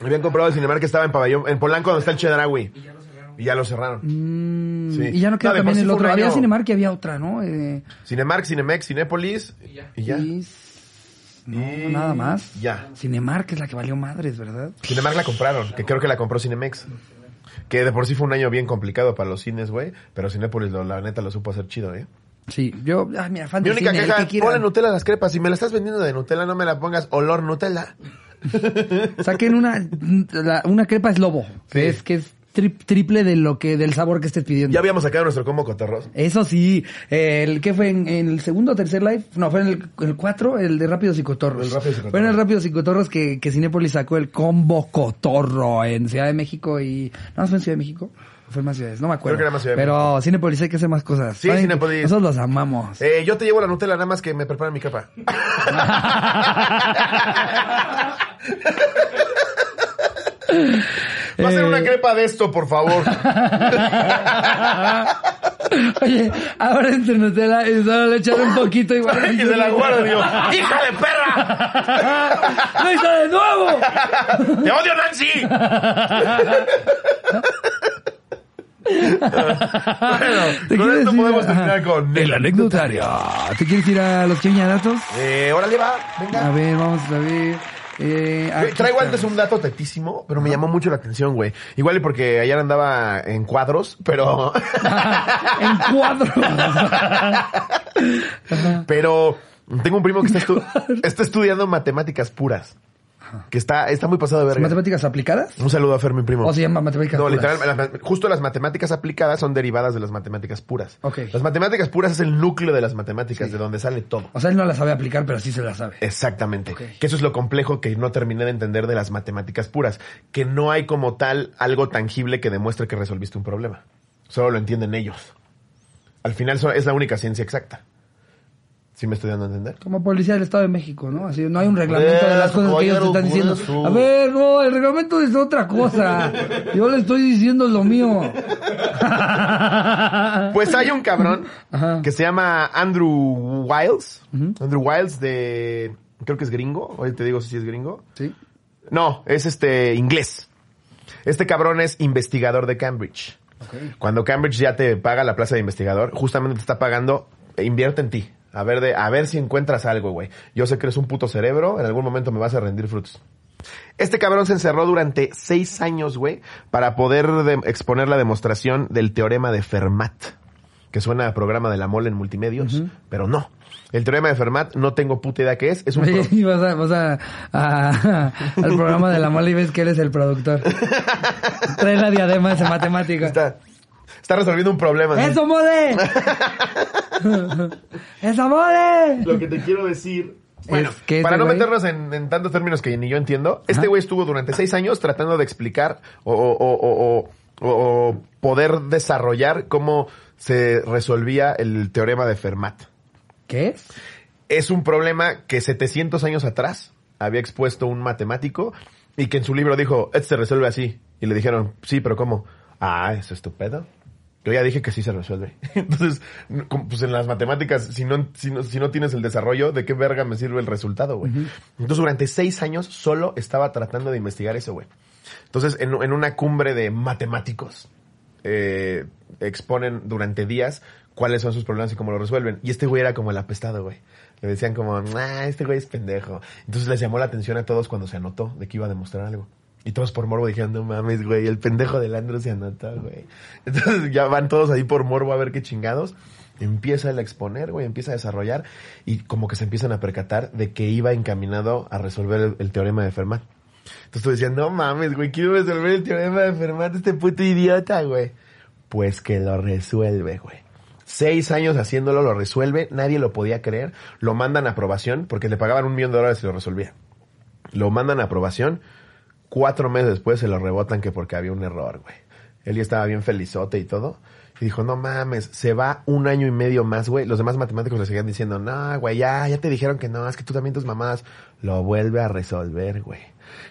B: Habían comprado el Cinemark que estaba en pabellón, en Polanco donde está el Chedraui. Y ya lo cerraron.
A: Mm,
B: Sí.
A: Y ya no queda
B: No,
A: también el otro. Había. Cinemark y había otra, ¿no? Eh,
B: Cinemark, Cinemex, Cinépolis. Y ya.
A: y- No,
B: Y-
A: nada más.
B: Ya.
A: Cinemark es la que valió madres, ¿verdad?
B: Cinemark la compraron, que creo que la compró Cinemex. Que de por sí fue un año bien complicado para los cines, güey. Pero Cinépolis, lo- la neta, lo supo hacer chido, ¿eh?
A: Sí, yo, ah, mira, fan
B: Mi única
A: cine,
B: queja,
A: que
B: ponle Nutella a las crepas. Si me la estás vendiendo de Nutella, no me la pongas olor Nutella.
A: Saquen una, la- una crepa es lobo, que
B: Sí.
A: es, que es tri- triple de lo que, del sabor que estés pidiendo.
B: Ya habíamos sacado nuestro combo cotorros.
A: Eso sí, el que fue en, en el segundo o tercer live, no, fue en el, el cuatro, el de Rápidos y Cotorros.
B: El Rápidos y Cotorros.
A: Fue en el Rápidos y Cotorros que, que Cinépolis sacó el combo cotorro en Ciudad de México y... ¿No fue en Ciudad de México? Fue más ciudades, no me acuerdo.
B: Creo que era más Ciudad de
A: Pero Cinepolis hay que hacer más cosas.
B: Sí, Cinépolis.
A: Nosotros los amamos.
B: Eh, yo te llevo la Nutella, nada más que me prepara mi capa. Va a ser
A: Eh.
B: una crepa de esto, por favor.
A: Oye, ahora entre Nutella y solo le echan un poquito igual.
B: y se la guardo, digo, ¡hija de perra!
A: ¡Lo hizo de nuevo!
B: ¡Te odio, Nancy! bueno,
A: ¿Te
B: con esto podemos
A: a-
B: terminar con
A: el anecdotario. ¿Te quieres ir a los datos?
B: Eh, órale, va,
A: A
B: venga.
A: ver, vamos a ver. Eh,
B: Traigo antes un dato tetísimo, pero me llamó mucho la atención, güey. Igual y porque ayer andaba en cuadros, pero...
A: en cuadro.
B: pero tengo un primo que está, estu- está estudiando matemáticas puras. Que está, está muy pasado de verga.
A: ¿Matemáticas aplicadas?
B: Un saludo a Fer, mi primo.
A: ¿O se llama matemáticas
B: No,
A: puras?
B: literal, las- justo las matemáticas aplicadas son derivadas de las matemáticas puras.
A: Ok.
B: Las matemáticas puras es el núcleo de las matemáticas, de donde sale todo.
A: O sea, él no la sabe aplicar, pero sí se la sabe.
B: Exactamente. Que eso es lo complejo que no terminé de entender de las matemáticas puras. Que no hay como tal algo tangible que demuestre que resolviste un problema. Solo lo entienden ellos. Al final es la única ciencia exacta. ¿Sí me estoy dando a entender?
A: Como policía del Estado de México, ¿no? Así, no hay un reglamento de las cosas que ellos te están diciendo. A ver, no, el reglamento es otra cosa. Yo le estoy diciendo lo mío.
B: Pues hay un cabrón
A: Ajá.
B: que se llama Andrew Wiles. Andrew Wiles de... Creo que es gringo. Hoy te digo si es gringo.
A: Sí.
B: No, es este inglés. Este cabrón es investigador de Cambridge. Cuando Cambridge ya te paga la plaza de investigador, justamente te está pagando, e invierte en ti. A ver, de, a ver si encuentras algo, güey. Yo sé que eres un puto cerebro, en algún momento me vas a rendir frutos. Este cabrón se encerró durante seis años, güey, para poder de- exponer la demostración del teorema de Fermat. Que suena a programa de la mole en multimedios, pero no. El teorema de Fermat no tengo puta idea qué es. Es un
A: Oye,
B: pro-
A: y vas, a, vas a, a- al programa de la mole y ves que eres el productor. Trae la diadema ese matemático.
B: está, está resolviendo un problema. ¿sí?
A: ¡Eso, mole! ¡Eso, mole!
B: Lo que te quiero decir. Bueno,
A: Es que
B: para no
A: güey-
B: meternos en, en tantos términos que ni yo entiendo, este güey estuvo durante seis años tratando de explicar o, o- o- o- o- o poder desarrollar cómo se resolvía el teorema de Fermat.
A: ¿Qué es?
B: Es un problema que 700 años atrás había expuesto un matemático y que en su libro dijo, este se resuelve así. Y le dijeron, sí, pero ¿cómo? Ah, es estupendo. Yo ya dije que sí se resuelve. Entonces, pues en las matemáticas, si no, si no, si no tienes el desarrollo, ¿de qué verga me sirve el resultado, güey? Entonces, durante seis años solo estaba tratando de investigar eso, güey. Entonces, en, en una cumbre de matemáticos, eh, exponen durante días cuáles son sus problemas y cómo lo resuelven. Y este güey era como el apestado, güey. Le decían como, ah, este güey es pendejo. Entonces les llamó la atención a todos cuando se anotó de que iba a demostrar algo. Y todos por morbo dijeron, no mames, güey, el pendejo del Andro se anotó, güey. Entonces ya van todos ahí por morbo a ver qué chingados. Empieza a exponer, güey, empieza a desarrollar y como que se empiezan a percatar de que iba encaminado a resolver el, el teorema de Fermat. Entonces tú decías, no mames, güey, quiero resolver el teorema de Fermat, este puto idiota, güey. Pues que lo resuelve, güey. Seis años haciéndolo, lo resuelve, nadie lo podía creer, lo mandan a aprobación, porque le pagaban un millón de dólares y lo resolvía. Lo mandan a aprobación, cuatro meses después se lo rebotan que porque había un error, güey. Él ya estaba bien felizote y todo. Y dijo, no mames, se va un año y medio más, güey. Los demás matemáticos le seguían diciendo, no, güey, ya, ya te dijeron que no, es que tú también tus mamás. Lo vuelve a resolver, güey.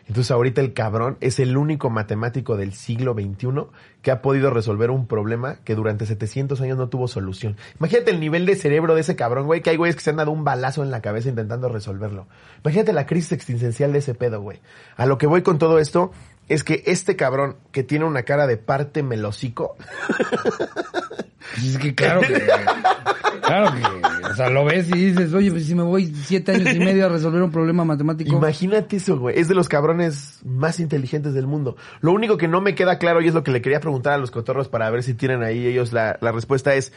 B: Entonces ahorita el cabrón es el único matemático del siglo XXI que ha podido resolver un problema que durante 700 años no tuvo solución. Imagínate el nivel de cerebro de ese cabrón, güey, que hay güeyes que se han dado un balazo en la cabeza intentando resolverlo. Imagínate la crisis existencial de ese pedo, güey. A lo que voy con todo esto es que este cabrón que tiene una cara de parte melocico,
A: Pues es que claro que... Claro que... O sea, lo ves y dices, oye, pues si me voy siete años y medio a resolver un problema matemático...
B: Imagínate eso, güey. Es de los cabrones más inteligentes del mundo. Lo único que no me queda claro y es lo que le quería preguntar a los cotorros para ver si tienen ahí ellos la, la respuesta es,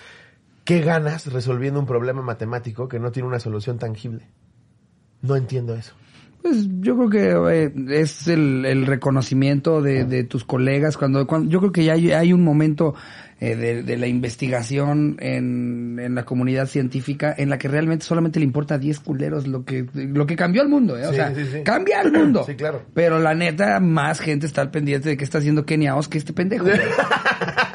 B: ¿qué ganas resolviendo un problema matemático que no tiene una solución tangible? No entiendo eso.
A: Pues yo creo que eh, es el, el reconocimiento de, de tus colegas cuando, cuando yo creo que ya hay, hay un momento eh, de, de la investigación en, en la comunidad científica en la que realmente solamente le importa a 10 culeros lo que lo que cambió el mundo, ¿eh? o
B: Sí,
A: sea,
B: sí, sí.
A: cambia el mundo.
B: Sí, claro.
A: Pero la neta más gente está al pendiente de qué está haciendo Kenia Oz que este pendejo.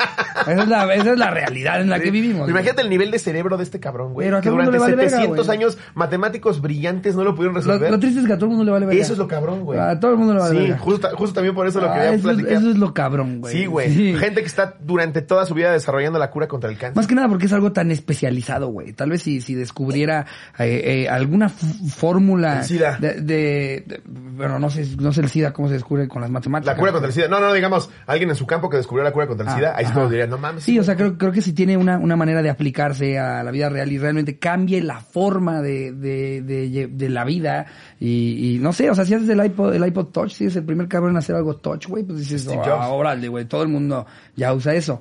A: Esa es la, esa es la realidad en la que vivimos.
B: Imagínate el nivel de cerebro de este cabrón, güey.
A: Pero a
B: Que
A: todo mundo
B: durante
A: le vale verga,
B: 700
A: güey.
B: años matemáticos brillantes no lo pudieron resolver.
A: lo triste es que a todo el mundo le vale verga.
B: Eso es lo cabrón, güey.
A: A todo el mundo le vale
B: Sí,
A: verga.
B: justo, justo también por eso lo
A: Ah,
B: quería
A: eso, es,
B: platicar.
A: eso es lo cabrón, güey.
B: Sí, güey.
A: Sí.
B: Gente que está durante toda su vida desarrollando la cura contra el cáncer.
A: Más que nada porque es algo tan especializado, güey. Tal vez si, si descubriera eh, eh, alguna fórmula
B: El SIDA.
A: De, de- de- bueno, no sé, no sé el SIDA cómo se descubre con las matemáticas.
B: La cura contra el SIDA. No, no, digamos, alguien en su campo que descubrió la cura contra el
A: Ah,
B: SIDA, ahí sí todos dirían, no mames.
A: Sí, o sea, creo, creo que si tiene una, una manera de aplicarse a la vida real y realmente cambie la forma de, de, de, la vida y, y no sé, o sea, si haces el iPod, el iPod Touch, si es el primer cabrón en hacer algo Touch, güey, pues dices,
B: Steve
A: oh, órale, güey, todo el mundo ya usa eso.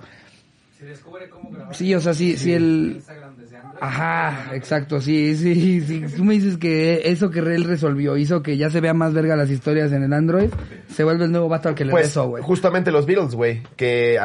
C: Se descubre cómo grabar
A: Sí, o sea, sí, sí el...
C: Instagram desde Android.
A: Ajá, exacto, sí, sí, sí. Tú me dices que eso que él resolvió hizo que ya se vea más verga las historias en el Android, se vuelve el nuevo vato al que le
B: Pues,
A: rezo, güey.
B: justamente los Beatles, güey, que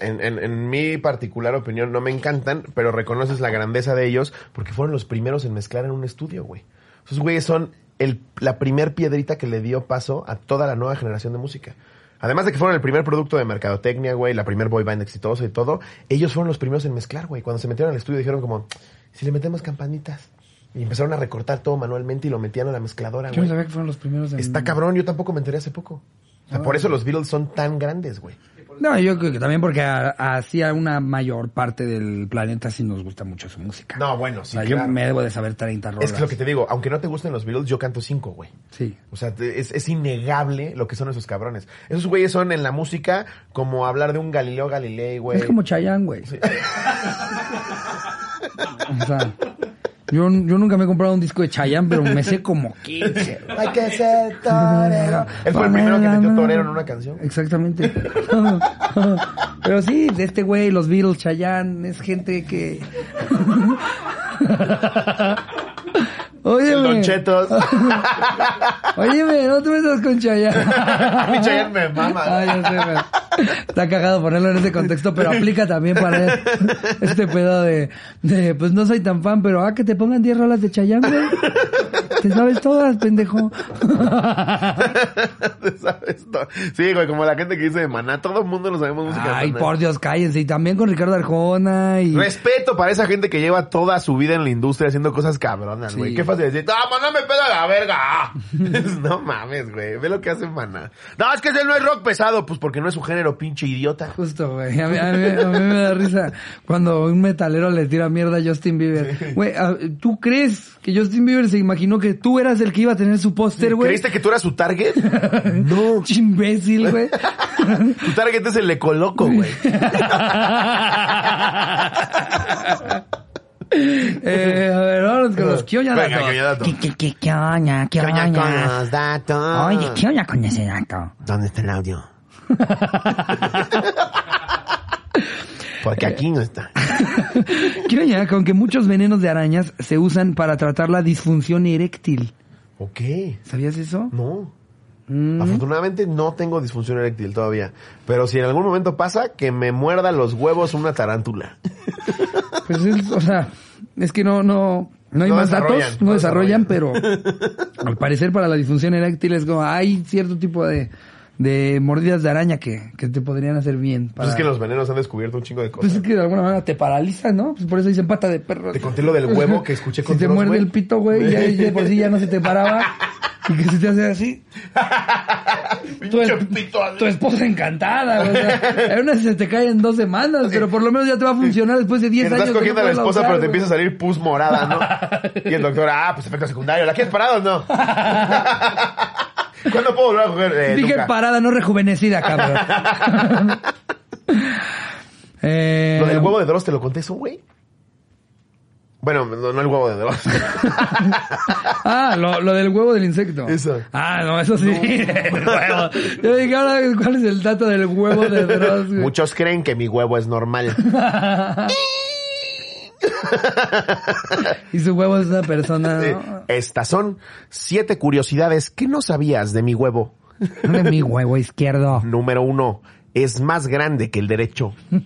B: en, en- en mi particular opinión no me encantan, pero reconoces la grandeza de ellos porque fueron los primeros en mezclar en un estudio, güey. Esos güeyes son el, la primer piedrita que le dio paso a toda la nueva generación de música. Además de que fueron el primer producto de mercadotecnia, güey, la primer boy band exitosa y todo, ellos fueron los primeros en mezclar, güey. Cuando se metieron al estudio dijeron como, si le metemos campanitas. Y empezaron a recortar todo manualmente y lo metían a la mezcladora,
A: Yo no
B: güey.
A: sabía que fueron los primeros en...
B: Está cabrón, yo tampoco me enteré hace poco. O sea, por eso los Beatles son tan grandes, güey.
A: No, yo creo que también porque a- así a una mayor parte del planeta sí nos gusta mucho su música.
B: No, bueno,
A: o
B: sí,
A: sea,
B: claro.
A: yo me debo de saber 30 rolas.
B: Es que lo que te digo, aunque no te gusten los Beatles, yo canto cinco, güey.
A: Sí.
B: O sea, es, es innegable lo que son esos cabrones. Esos güeyes son en la música como hablar de un Galileo Galilei, güey.
A: Es como Chayanne, güey. O sea, yo, yo nunca me he comprado un disco de Chayanne, pero me sé como 15. güey.
B: Hay que ser torero. Él fue el primero que metió torero en una canción.
A: Exactamente. Pero sí, de este güey, los Beatles, Chayanne, es gente que... Óyeme.
B: El Don Chetos.
A: Óyeme, no te metas con Chayanne.
B: A mí Chayanne me mama.
A: Ah, ya sé. Está cagado ponerlo en ese contexto, pero aplica también para este pedo de, de, pues no soy tan fan, pero ah, que te pongan 10 rolas de Chayanne, güey. Te sabes todas, pendejo.
B: ¿Sabes? To- Sí, güey, como la gente que dice de Maná. Todo el mundo lo sabemos música de
A: Ay, por Dios, cállense. Y también con Ricardo Arjona y...
B: Respeto para esa gente que lleva toda su vida en la industria haciendo cosas cabronas,
A: Sí.
B: güey. Qué fácil decir, ¡ah, Maná me pega la verga! no mames, güey. Ve lo que hace Maná. No, es que ese no es rock pesado. Pues porque no es su género, pinche idiota.
A: Justo, güey. A mí, a, mí, a mí me da risa cuando un metalero le tira mierda a Justin Bieber. Güey, ¿tú crees que Justin Bieber se imaginó que tú eras el que iba a tener su póster, güey?
B: ¿Creíste que tú eras su target? no.
A: Imbécil, güey.
B: Tu target es el ecoloco, güey.
A: eh, a ver, vámonos con los Kioña
B: Venga,
A: datos.
B: Kioña dato.
D: ¿Qué, qué, qué, qué oña, qué
B: ¿Qué oña con
D: oña?
B: los datos?
D: Oye, ¿qué oña con ese dato?
B: ¿Dónde está el audio? Porque aquí no está.
A: Kioña con que muchos venenos de arañas se usan para tratar la disfunción eréctil.
B: Ok.
A: ¿Sabías eso?
B: No.
A: Mm.
B: Afortunadamente no tengo disfunción eréctil todavía. Pero si en algún momento pasa, que me muerda los huevos una tarántula.
A: Pues es, o sea, es que no, no, no hay
B: No
A: más datos,
B: no
A: no desarrollan, pero al parecer para la disfunción eréctil es como, hay cierto tipo de, de mordidas de araña que, que te podrían hacer bien.
B: Pues
A: para-
B: es que los venenos han descubierto un chingo de
A: Pues
B: cosas.
A: es que de alguna manera te paraliza, ¿no? Pues por eso dicen pata de perro.
B: Te conté lo del huevo que escuché con
A: Si te muerde
B: güey.
A: el pito, güey, ya, ya por sí ya no se te paraba. Y que se te hace así. Tu,
B: Pinche
A: es-
B: pito
A: tu esposa encantada. O sea, una se te cae en dos semanas, pero por lo menos ya te va a funcionar después de
B: Que
A: 10
B: te
A: años.
B: estás cogiendo a la esposa, pero te empieza a salir pus morada, ¿no? Y el doctor, ah, pues efecto secundario. ¿La quieres parada o no? ¿Cuándo puedo volver a coger? Eh,
A: Dije
B: nunca.
A: parada, no rejuvenecida, cabrón. eh,
B: Lo del huevo de Dross, ¿te lo conté eso, güey? Bueno, no, no el huevo de Dross.
A: Ah, lo, lo del huevo del insecto.
B: Eso.
A: Ah, no, eso sí. el huevo. Yo dije, ahora, ¿cuál es el dato del huevo de Dross? güey?
B: Muchos creen que mi huevo es normal.
A: Y su huevo es una persona. ¿no?
B: Estas son siete curiosidades que no sabías de mi huevo.
A: De mi huevo izquierdo.
B: Número uno, es más grande que el derecho.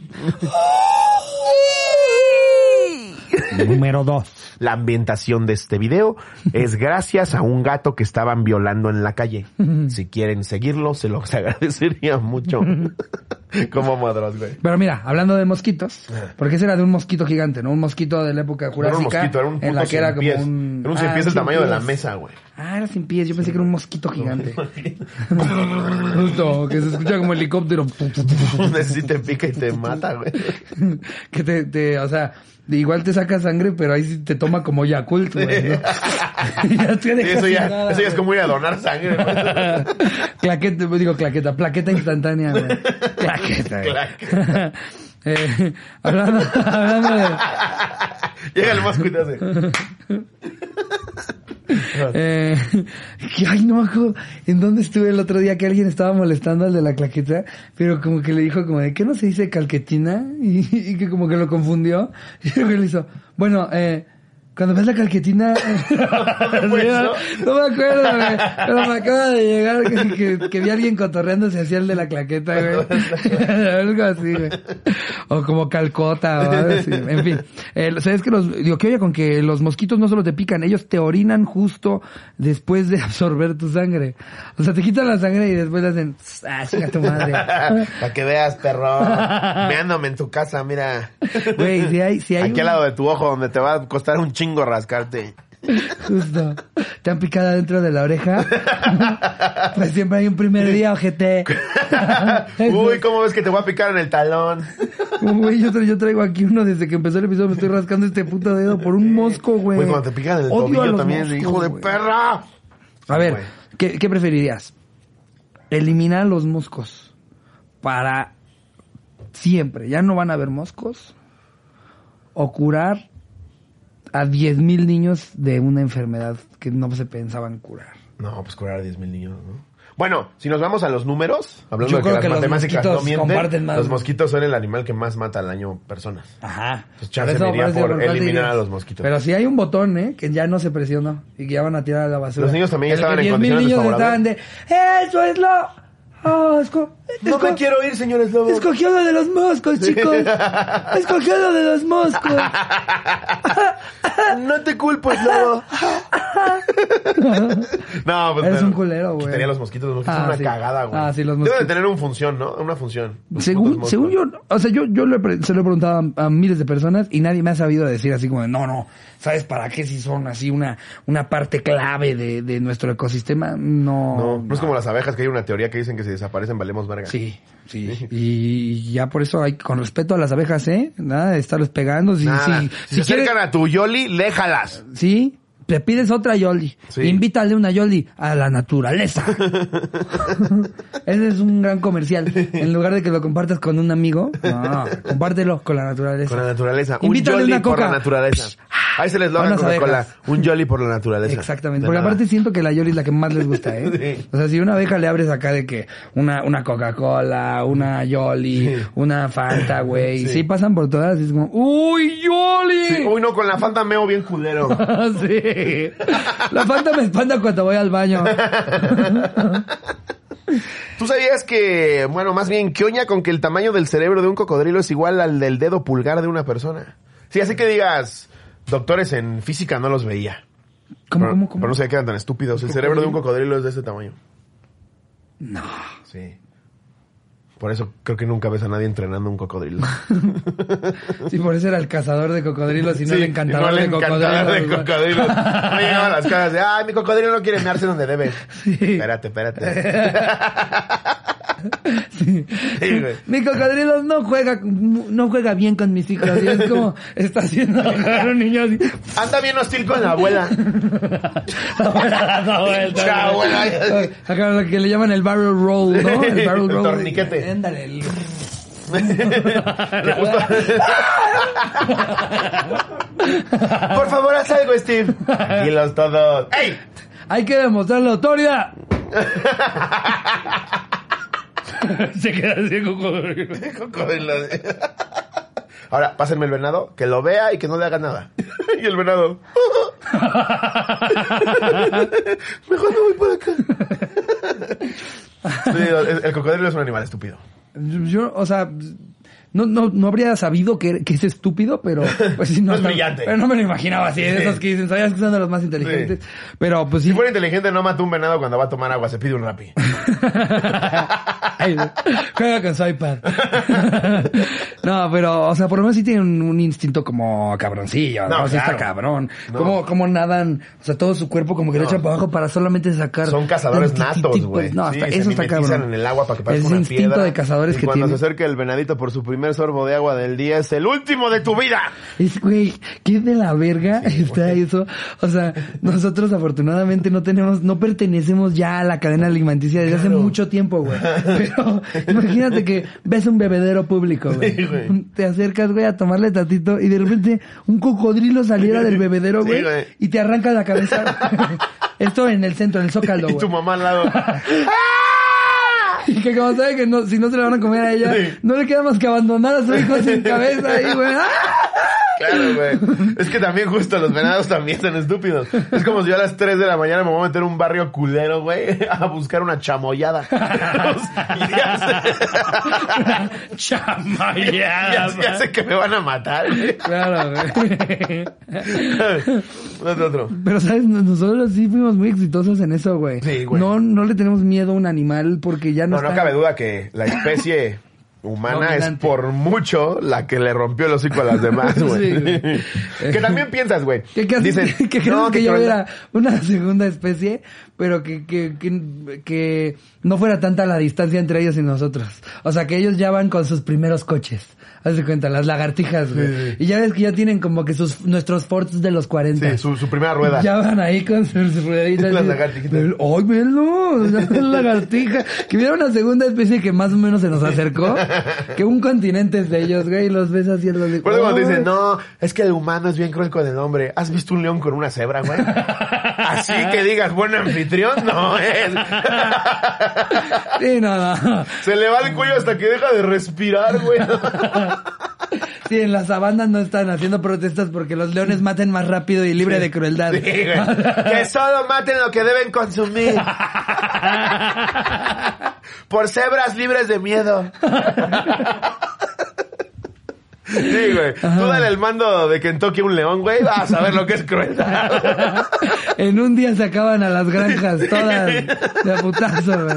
A: Número dos.
B: La ambientación de este video es gracias a un gato que estaban violando en la calle. Si quieren seguirlo, se los agradecería mucho. Como madros, güey.
A: Pero mira, hablando de mosquitos, porque ese era de un mosquito gigante, ¿no? Un mosquito de la época
B: No era un
A: jurásica.
B: mosquito, era un
A: en la que era como
B: pies.
A: un...
B: Era un cien
A: Ah,
B: pies del tamaño de la mesa, güey.
A: Ah, era sin pies, yo pensé que era un mosquito gigante. Justo, que se escucha como helicóptero.
B: Necesita te pica y te mata, güey.
A: que te, te, o sea, igual te saca sangre, pero ahí sí te toma como Yakult, güey. ¿no? ya te deja
B: eso ya,
A: nada,
B: eso ya es como ir a donar sangre, güey.
A: claqueta, digo claqueta, plaqueta instantánea, güey. Claqueta.
B: Claqueta.
A: Eh, hablando, hablando de,
B: Llega el te hace.
A: Eh, que, ay, no en dónde estuve el otro día que alguien estaba molestando al de la claqueta, pero como que le dijo como de, ¿qué no se dice calquetina? Y, y que como que lo confundió. Y luego le bueno, eh, cuando ves la calquetina,
B: Pues,
A: no, me acuerdo, güey, pero me acaba de llegar que, que, que vi a alguien cotorreándose hacia el de la claqueta, güey. algo así, güey. O como calcota o algo así. En fin, eh, sabes que los, digo, que oye con que los mosquitos no solo te pican, ellos te orinan justo después de absorber tu sangre. O sea, te quitan la sangre y después le hacen, ah, chinga tu madre.
B: Para que veas, perro. Meándome en tu casa, mira.
A: Güey, si hay, si hay
B: Aquí al lado de tu ojo, donde te va a costar un chingo rascarte.
A: Justo. ¿Te han picado dentro de la oreja? pues siempre hay un primer día, ojete.
B: Uy, ¿cómo ves que te voy a picar en el talón?
A: Güey, yo, tra- yo traigo aquí uno desde que empezó el episodio, me estoy rascando este puto dedo por un mosco, güey.
B: Güey, cuando te pican en el
A: Odio a
B: tobillo también,
A: moscos,
B: hijo de perra.
A: A ver. ¿qué, qué preferirías? Eliminar los moscos para siempre, ya no van a haber moscos, o curar a 10.000 niños de una enfermedad que no se pensaban curar.
B: No, pues curar a 10 mil niños, ¿no? Bueno, si nos vamos a los números, hablando
A: Yo
B: de que
A: creo
B: las
A: que los
B: matemáticas no mienten,
A: comparten más,
B: los mosquitos son el animal que más mata al año personas.
A: Ajá.
B: Pues chance me iría por eliminar a los mosquitos.
A: Pero si hay un botón, ¿eh? Que ya no se presionó y que ya van a tirar a la basura.
B: Los niños también
A: El
B: estaban
A: que
B: en
A: 10.000
B: condiciones
A: niños estaban de, eso es lo... Oh, esco-
B: No
A: esco-
B: me quiero ir, señores lobos.
A: Escogió lo de los moscos, chicos. Escogió lo de los moscos.
B: No te culpo, lobo. no, pues
A: Eres
B: pero
A: un culero, güey.
B: Quitaría los mosquitos, los mosquitos
A: Ah,
B: son una
A: sí.
B: cagada, güey.
A: Ah, sí, los
B: Deben de tener una función, ¿no? Una función.
A: Según, según yo, o sea, yo, yo le se lo he preguntado a, a miles de personas y nadie me ha sabido decir así como, de, no, no, ¿sabes para qué si son así una, una parte clave de, de nuestro ecosistema? No.
B: No, no es como las abejas, que hay una teoría que dicen que si desaparecen valemos verga.
A: Sí, sí. Y ya por eso hay, con respeto a las abejas, ¿eh? Nada de estarles pegando. Si,
B: Nada.
A: si,
B: si,
A: si
B: se acercan a tu Yoli, léjalas.
A: Sí, le pides otra Yoli.
B: Sí.
A: Invítale una Yoli a la naturaleza. Ese es un gran comercial. En lugar de que lo compartas con un amigo, no, compártelo con la naturaleza.
B: Con la naturaleza. Un
A: Invítale
B: Yoli
A: una
B: por
A: coca.
B: la naturaleza. Ahí se les logra Coca-Cola. Un Yoli por la naturaleza.
A: Exactamente.
B: De
A: Porque
B: nada.
A: aparte siento que la Yoli es la que más les gusta, ¿eh?
B: Sí.
A: O sea, si una abeja le abres acá de que una, una Coca-Cola, una Yoli,
B: Sí.
A: una Fanta, güey.
B: Sí.
A: Sí. pasan por todas y es como, ¡Uy, Yoli!
B: Sí, Uy, no, con la Fanta meo bien culero.
A: sí. La Fanta me espanta cuando voy al baño.
B: ¿Tú sabías que, bueno, más bien, que oña con que el tamaño del cerebro de un cocodrilo es igual al del dedo pulgar de una persona? Sí, así que digas, doctores en física no los veía.
A: ¿Cómo,
B: pero,
A: cómo, cómo?
B: pero no se quedan tan estúpidos. El cerebro de un cocodrilo es de ese tamaño.
A: No.
B: Sí. Por eso creo que nunca ves a nadie entrenando un cocodrilo.
A: Sí, por eso era el cazador de cocodrilos y no
B: Sí,
A: el encantador,
B: no el
A: de,
B: encantador
A: cocodrilos.
B: de cocodrilos. No llegaban a las casas de, ay, mi cocodrilo no quiere mearse donde debe.
A: Sí.
B: Espérate, espérate.
A: Sí.
B: Sí, güey.
A: Mi cocodrilo no juega, no juega bien con mis hijos. Y es como, está haciendo a un niño así.
B: Anda bien hostil con la abuela.
A: güey.
B: abuela.
A: Acá lo que le llaman el barrel roll, ¿no? El barrel
B: El
A: roll.
B: torniquete.
A: Ándale. el-
B: Por favor, haz algo, Steve. Tranquilos todos. ¡Ey!
A: Hay que demostrar la autoridad. Se queda así el cocodrilo.
B: Cocodrilo. Ahora, pásenme el venado, que lo vea y que no le haga nada. Y el venado. Mejor no voy por acá. Sí, el, el cocodrilo es un animal estúpido.
A: Yo, o sea, no, no, no habría sabido que, que es estúpido, pero pues sí,
B: No es brillante.
A: Pero no me lo imaginaba así, de esos que dicen, sabías que son de los más inteligentes. Pero pues sí.
B: Si fuera inteligente, no mata un venado cuando va a tomar agua, se pide un rapi.
A: Ay, Juega con su iPad. no, pero, o sea, por lo menos sí tienen un, un instinto como cabroncillo, ¿no?
B: No,
A: sea, está cabrón.
B: No.
A: Como, como nadan, o sea, todo su cuerpo como que lo
B: No.
A: echan para abajo para solamente sacar.
B: Son cazadores natos, güey.
A: No,
B: Sí,
A: hasta,
B: se
A: eso está
B: mimetizan
A: cabrón.
B: en el agua para que parezca una
A: instinto
B: piedra.
A: de cazadores
B: y
A: que
B: cuando se acerca el venadito por su primer sorbo de agua del día, es el último de tu vida.
A: Es, güey, qué de la verga está eso. O sea, nosotros afortunadamente no tenemos, no pertenecemos ya a la cadena alimenticia desde hace mucho tiempo, güey. Pero imagínate que ves un bebedero público, güey.
B: Sí, güey.
A: Te acercas, güey, a tomarle tantito y de repente un cocodrilo saliera del bebedero,
B: Sí,
A: güey,
B: güey.
A: y te arranca la cabeza. Esto en el centro, en el zócalo,
B: Y tu
A: güey.
B: mamá al lado.
A: Y que como sabe que no, si no se le van a comer a ella,
B: Sí.
A: no le queda más que abandonar a su hijo sin cabeza ahí, güey. ¡Ah!
B: Claro, güey. Es que también justo los venados también son estúpidos. Es como si yo a las 3 de la mañana me voy a meter a un barrio culero, güey, a buscar una chamoyada. y
A: Chamayada,
B: ya, sé- ya sé que me van a matar, güey.
A: Claro, güey.
B: Otro, otro.
A: Pero, ¿sabes? Nosotros sí fuimos muy exitosos en eso, güey.
B: Sí, güey.
A: No, no le tenemos miedo a un animal porque ya no
B: No, no cabe duda que la especie humana es por mucho la que le rompió el hocico a las demás, güey.
A: Sí,
B: que también piensas, güey.
A: ¿Qué, qué?
B: Dicen,
A: que, que,
B: no,
A: que
B: que
A: yo era una segunda especie, pero que, que, que, que no fuera tanta la distancia entre ellos y nosotros. O sea, que ellos ya van con sus primeros coches. Haz de cuenta, las lagartijas, güey.
B: Sí, sí.
A: Y ya ves que ya tienen como que sus, nuestros forts de los 40.
B: Sí, su, su primera rueda.
A: Ya van ahí con sus rueditas.
B: Las lagartijitas.
A: ¡Ay, velo! La lagartija. Que hubiera una segunda especie que más o menos se nos acercó. Que un continente es de ellos, güey. Y los ves así. Los de-
B: cuando dicen, no, es que el humano es bien cruel con el hombre. ¿Has visto un león con una cebra, güey? Así que digas, buen anfitrión, no es.
A: Sí, no, no.
B: Se le va el cuello hasta que deja de respirar, güey.
A: Sí, en las sabanas no están haciendo protestas porque los leones maten más rápido y libre de crueldad.
B: Sí, que solo maten lo que deben consumir. Por cebras libres de miedo. Sí, güey. Tú dale el mando de Kentucky a un león, güey. Vas a ver lo que es crueldad.
A: en un día se acaban a las granjas todas de putazo, güey.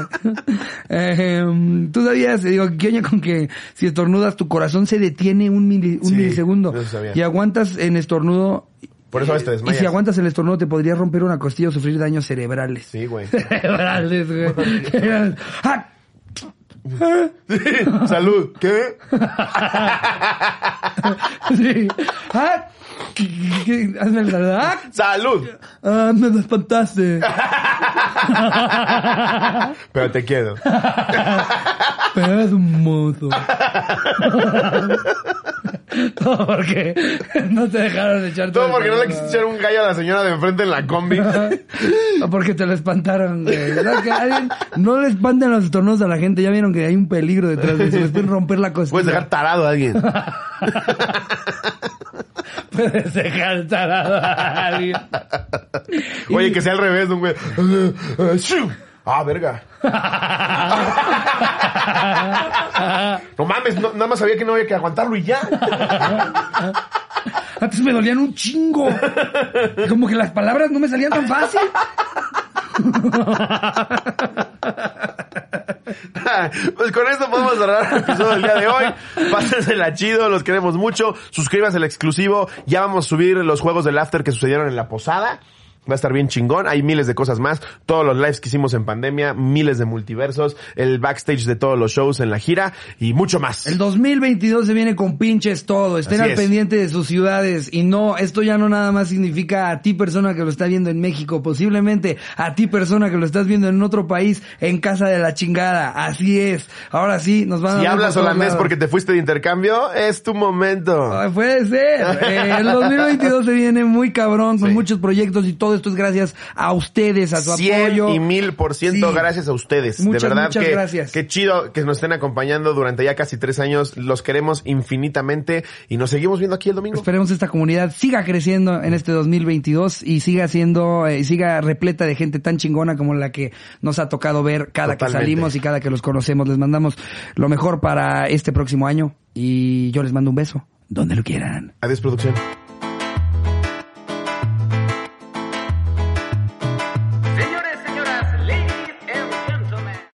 A: Eh, Tú sabías, digo, ¿qué oña con que si estornudas tu corazón se detiene un, mili- un
B: Sí,
A: milisegundo
B: eso sabía.
A: y aguantas en estornudo
B: Por eso a veces te
A: y
B: desmayas.
A: si aguantas el estornudo te podría romper una costilla o sufrir daños cerebrales.
B: Sí, güey.
A: Cerebrales, güey. ¡Ah!
B: Salud. ¿Qué?
A: Sí. ¡Ah! ¿Qué- qué- qué? Hazme el saludo. ¡Ah!
B: Salud.
A: Ah, me espantaste.
B: Pero te quiero.
A: Pero eres un mozo. Todo porque no te dejaron echar
B: Todo porque no le quisiste echar un gallo a la señora de enfrente en la combi.
A: O porque te lo espantaron, güey. ¿Verdad que alguien- no le espanten los estornudos a la gente. Ya vieron que hay un peligro detrás de eso. Les pueden romper la costilla.
B: Puedes dejar tarado a alguien.
A: Puedes dejar tarado a alguien.
B: Oye, que sea al revés, un güey. Ah, verga. No mames, no- nada más sabía que no había que aguantarlo y ya.
A: Antes me dolían un chingo. Como que las palabras no me salían tan fácil.
B: Pues con esto podemos cerrar el episodio del día de hoy. Pásensela chido, los queremos mucho. Suscríbanse al exclusivo. Ya vamos a subir los juegos del after que sucedieron en la posada. Va a estar bien chingón. Hay miles de cosas más. Todos los lives que hicimos en pandemia, miles de multiversos, el backstage de todos los shows en la gira y mucho más.
A: El 2022 se viene con pinches todo. Estén
B: Así
A: al
B: es.
A: pendiente de sus ciudades. Y no, esto ya no nada más significa a ti persona que lo está viendo en México. Posiblemente a ti persona que lo estás viendo en otro país, en casa de la chingada. Así es. Ahora sí, nos van a
B: Si hablas holandés porque te fuiste de intercambio, es tu momento.
A: Ay, Puede ser. Eh, el 2022 se viene muy cabrón con
B: Sí.
A: muchos proyectos y todo esto es gracias a ustedes, a su
B: 100
A: apoyo.
B: y mil por ciento
A: Sí.
B: gracias a ustedes.
A: Muchas,
B: de verdad
A: muchas
B: que
A: gracias.
B: qué chido que nos estén acompañando durante ya casi tres años. Los queremos infinitamente y nos seguimos viendo aquí el domingo.
A: Esperemos esta comunidad siga creciendo en este 2022 y siga siendo, eh, siga repleta de gente tan chingona como la que nos ha tocado ver cada que salimos y cada que los conocemos. Les mandamos lo mejor para este próximo año y yo les mando un beso donde lo quieran.
B: Adiós, producción.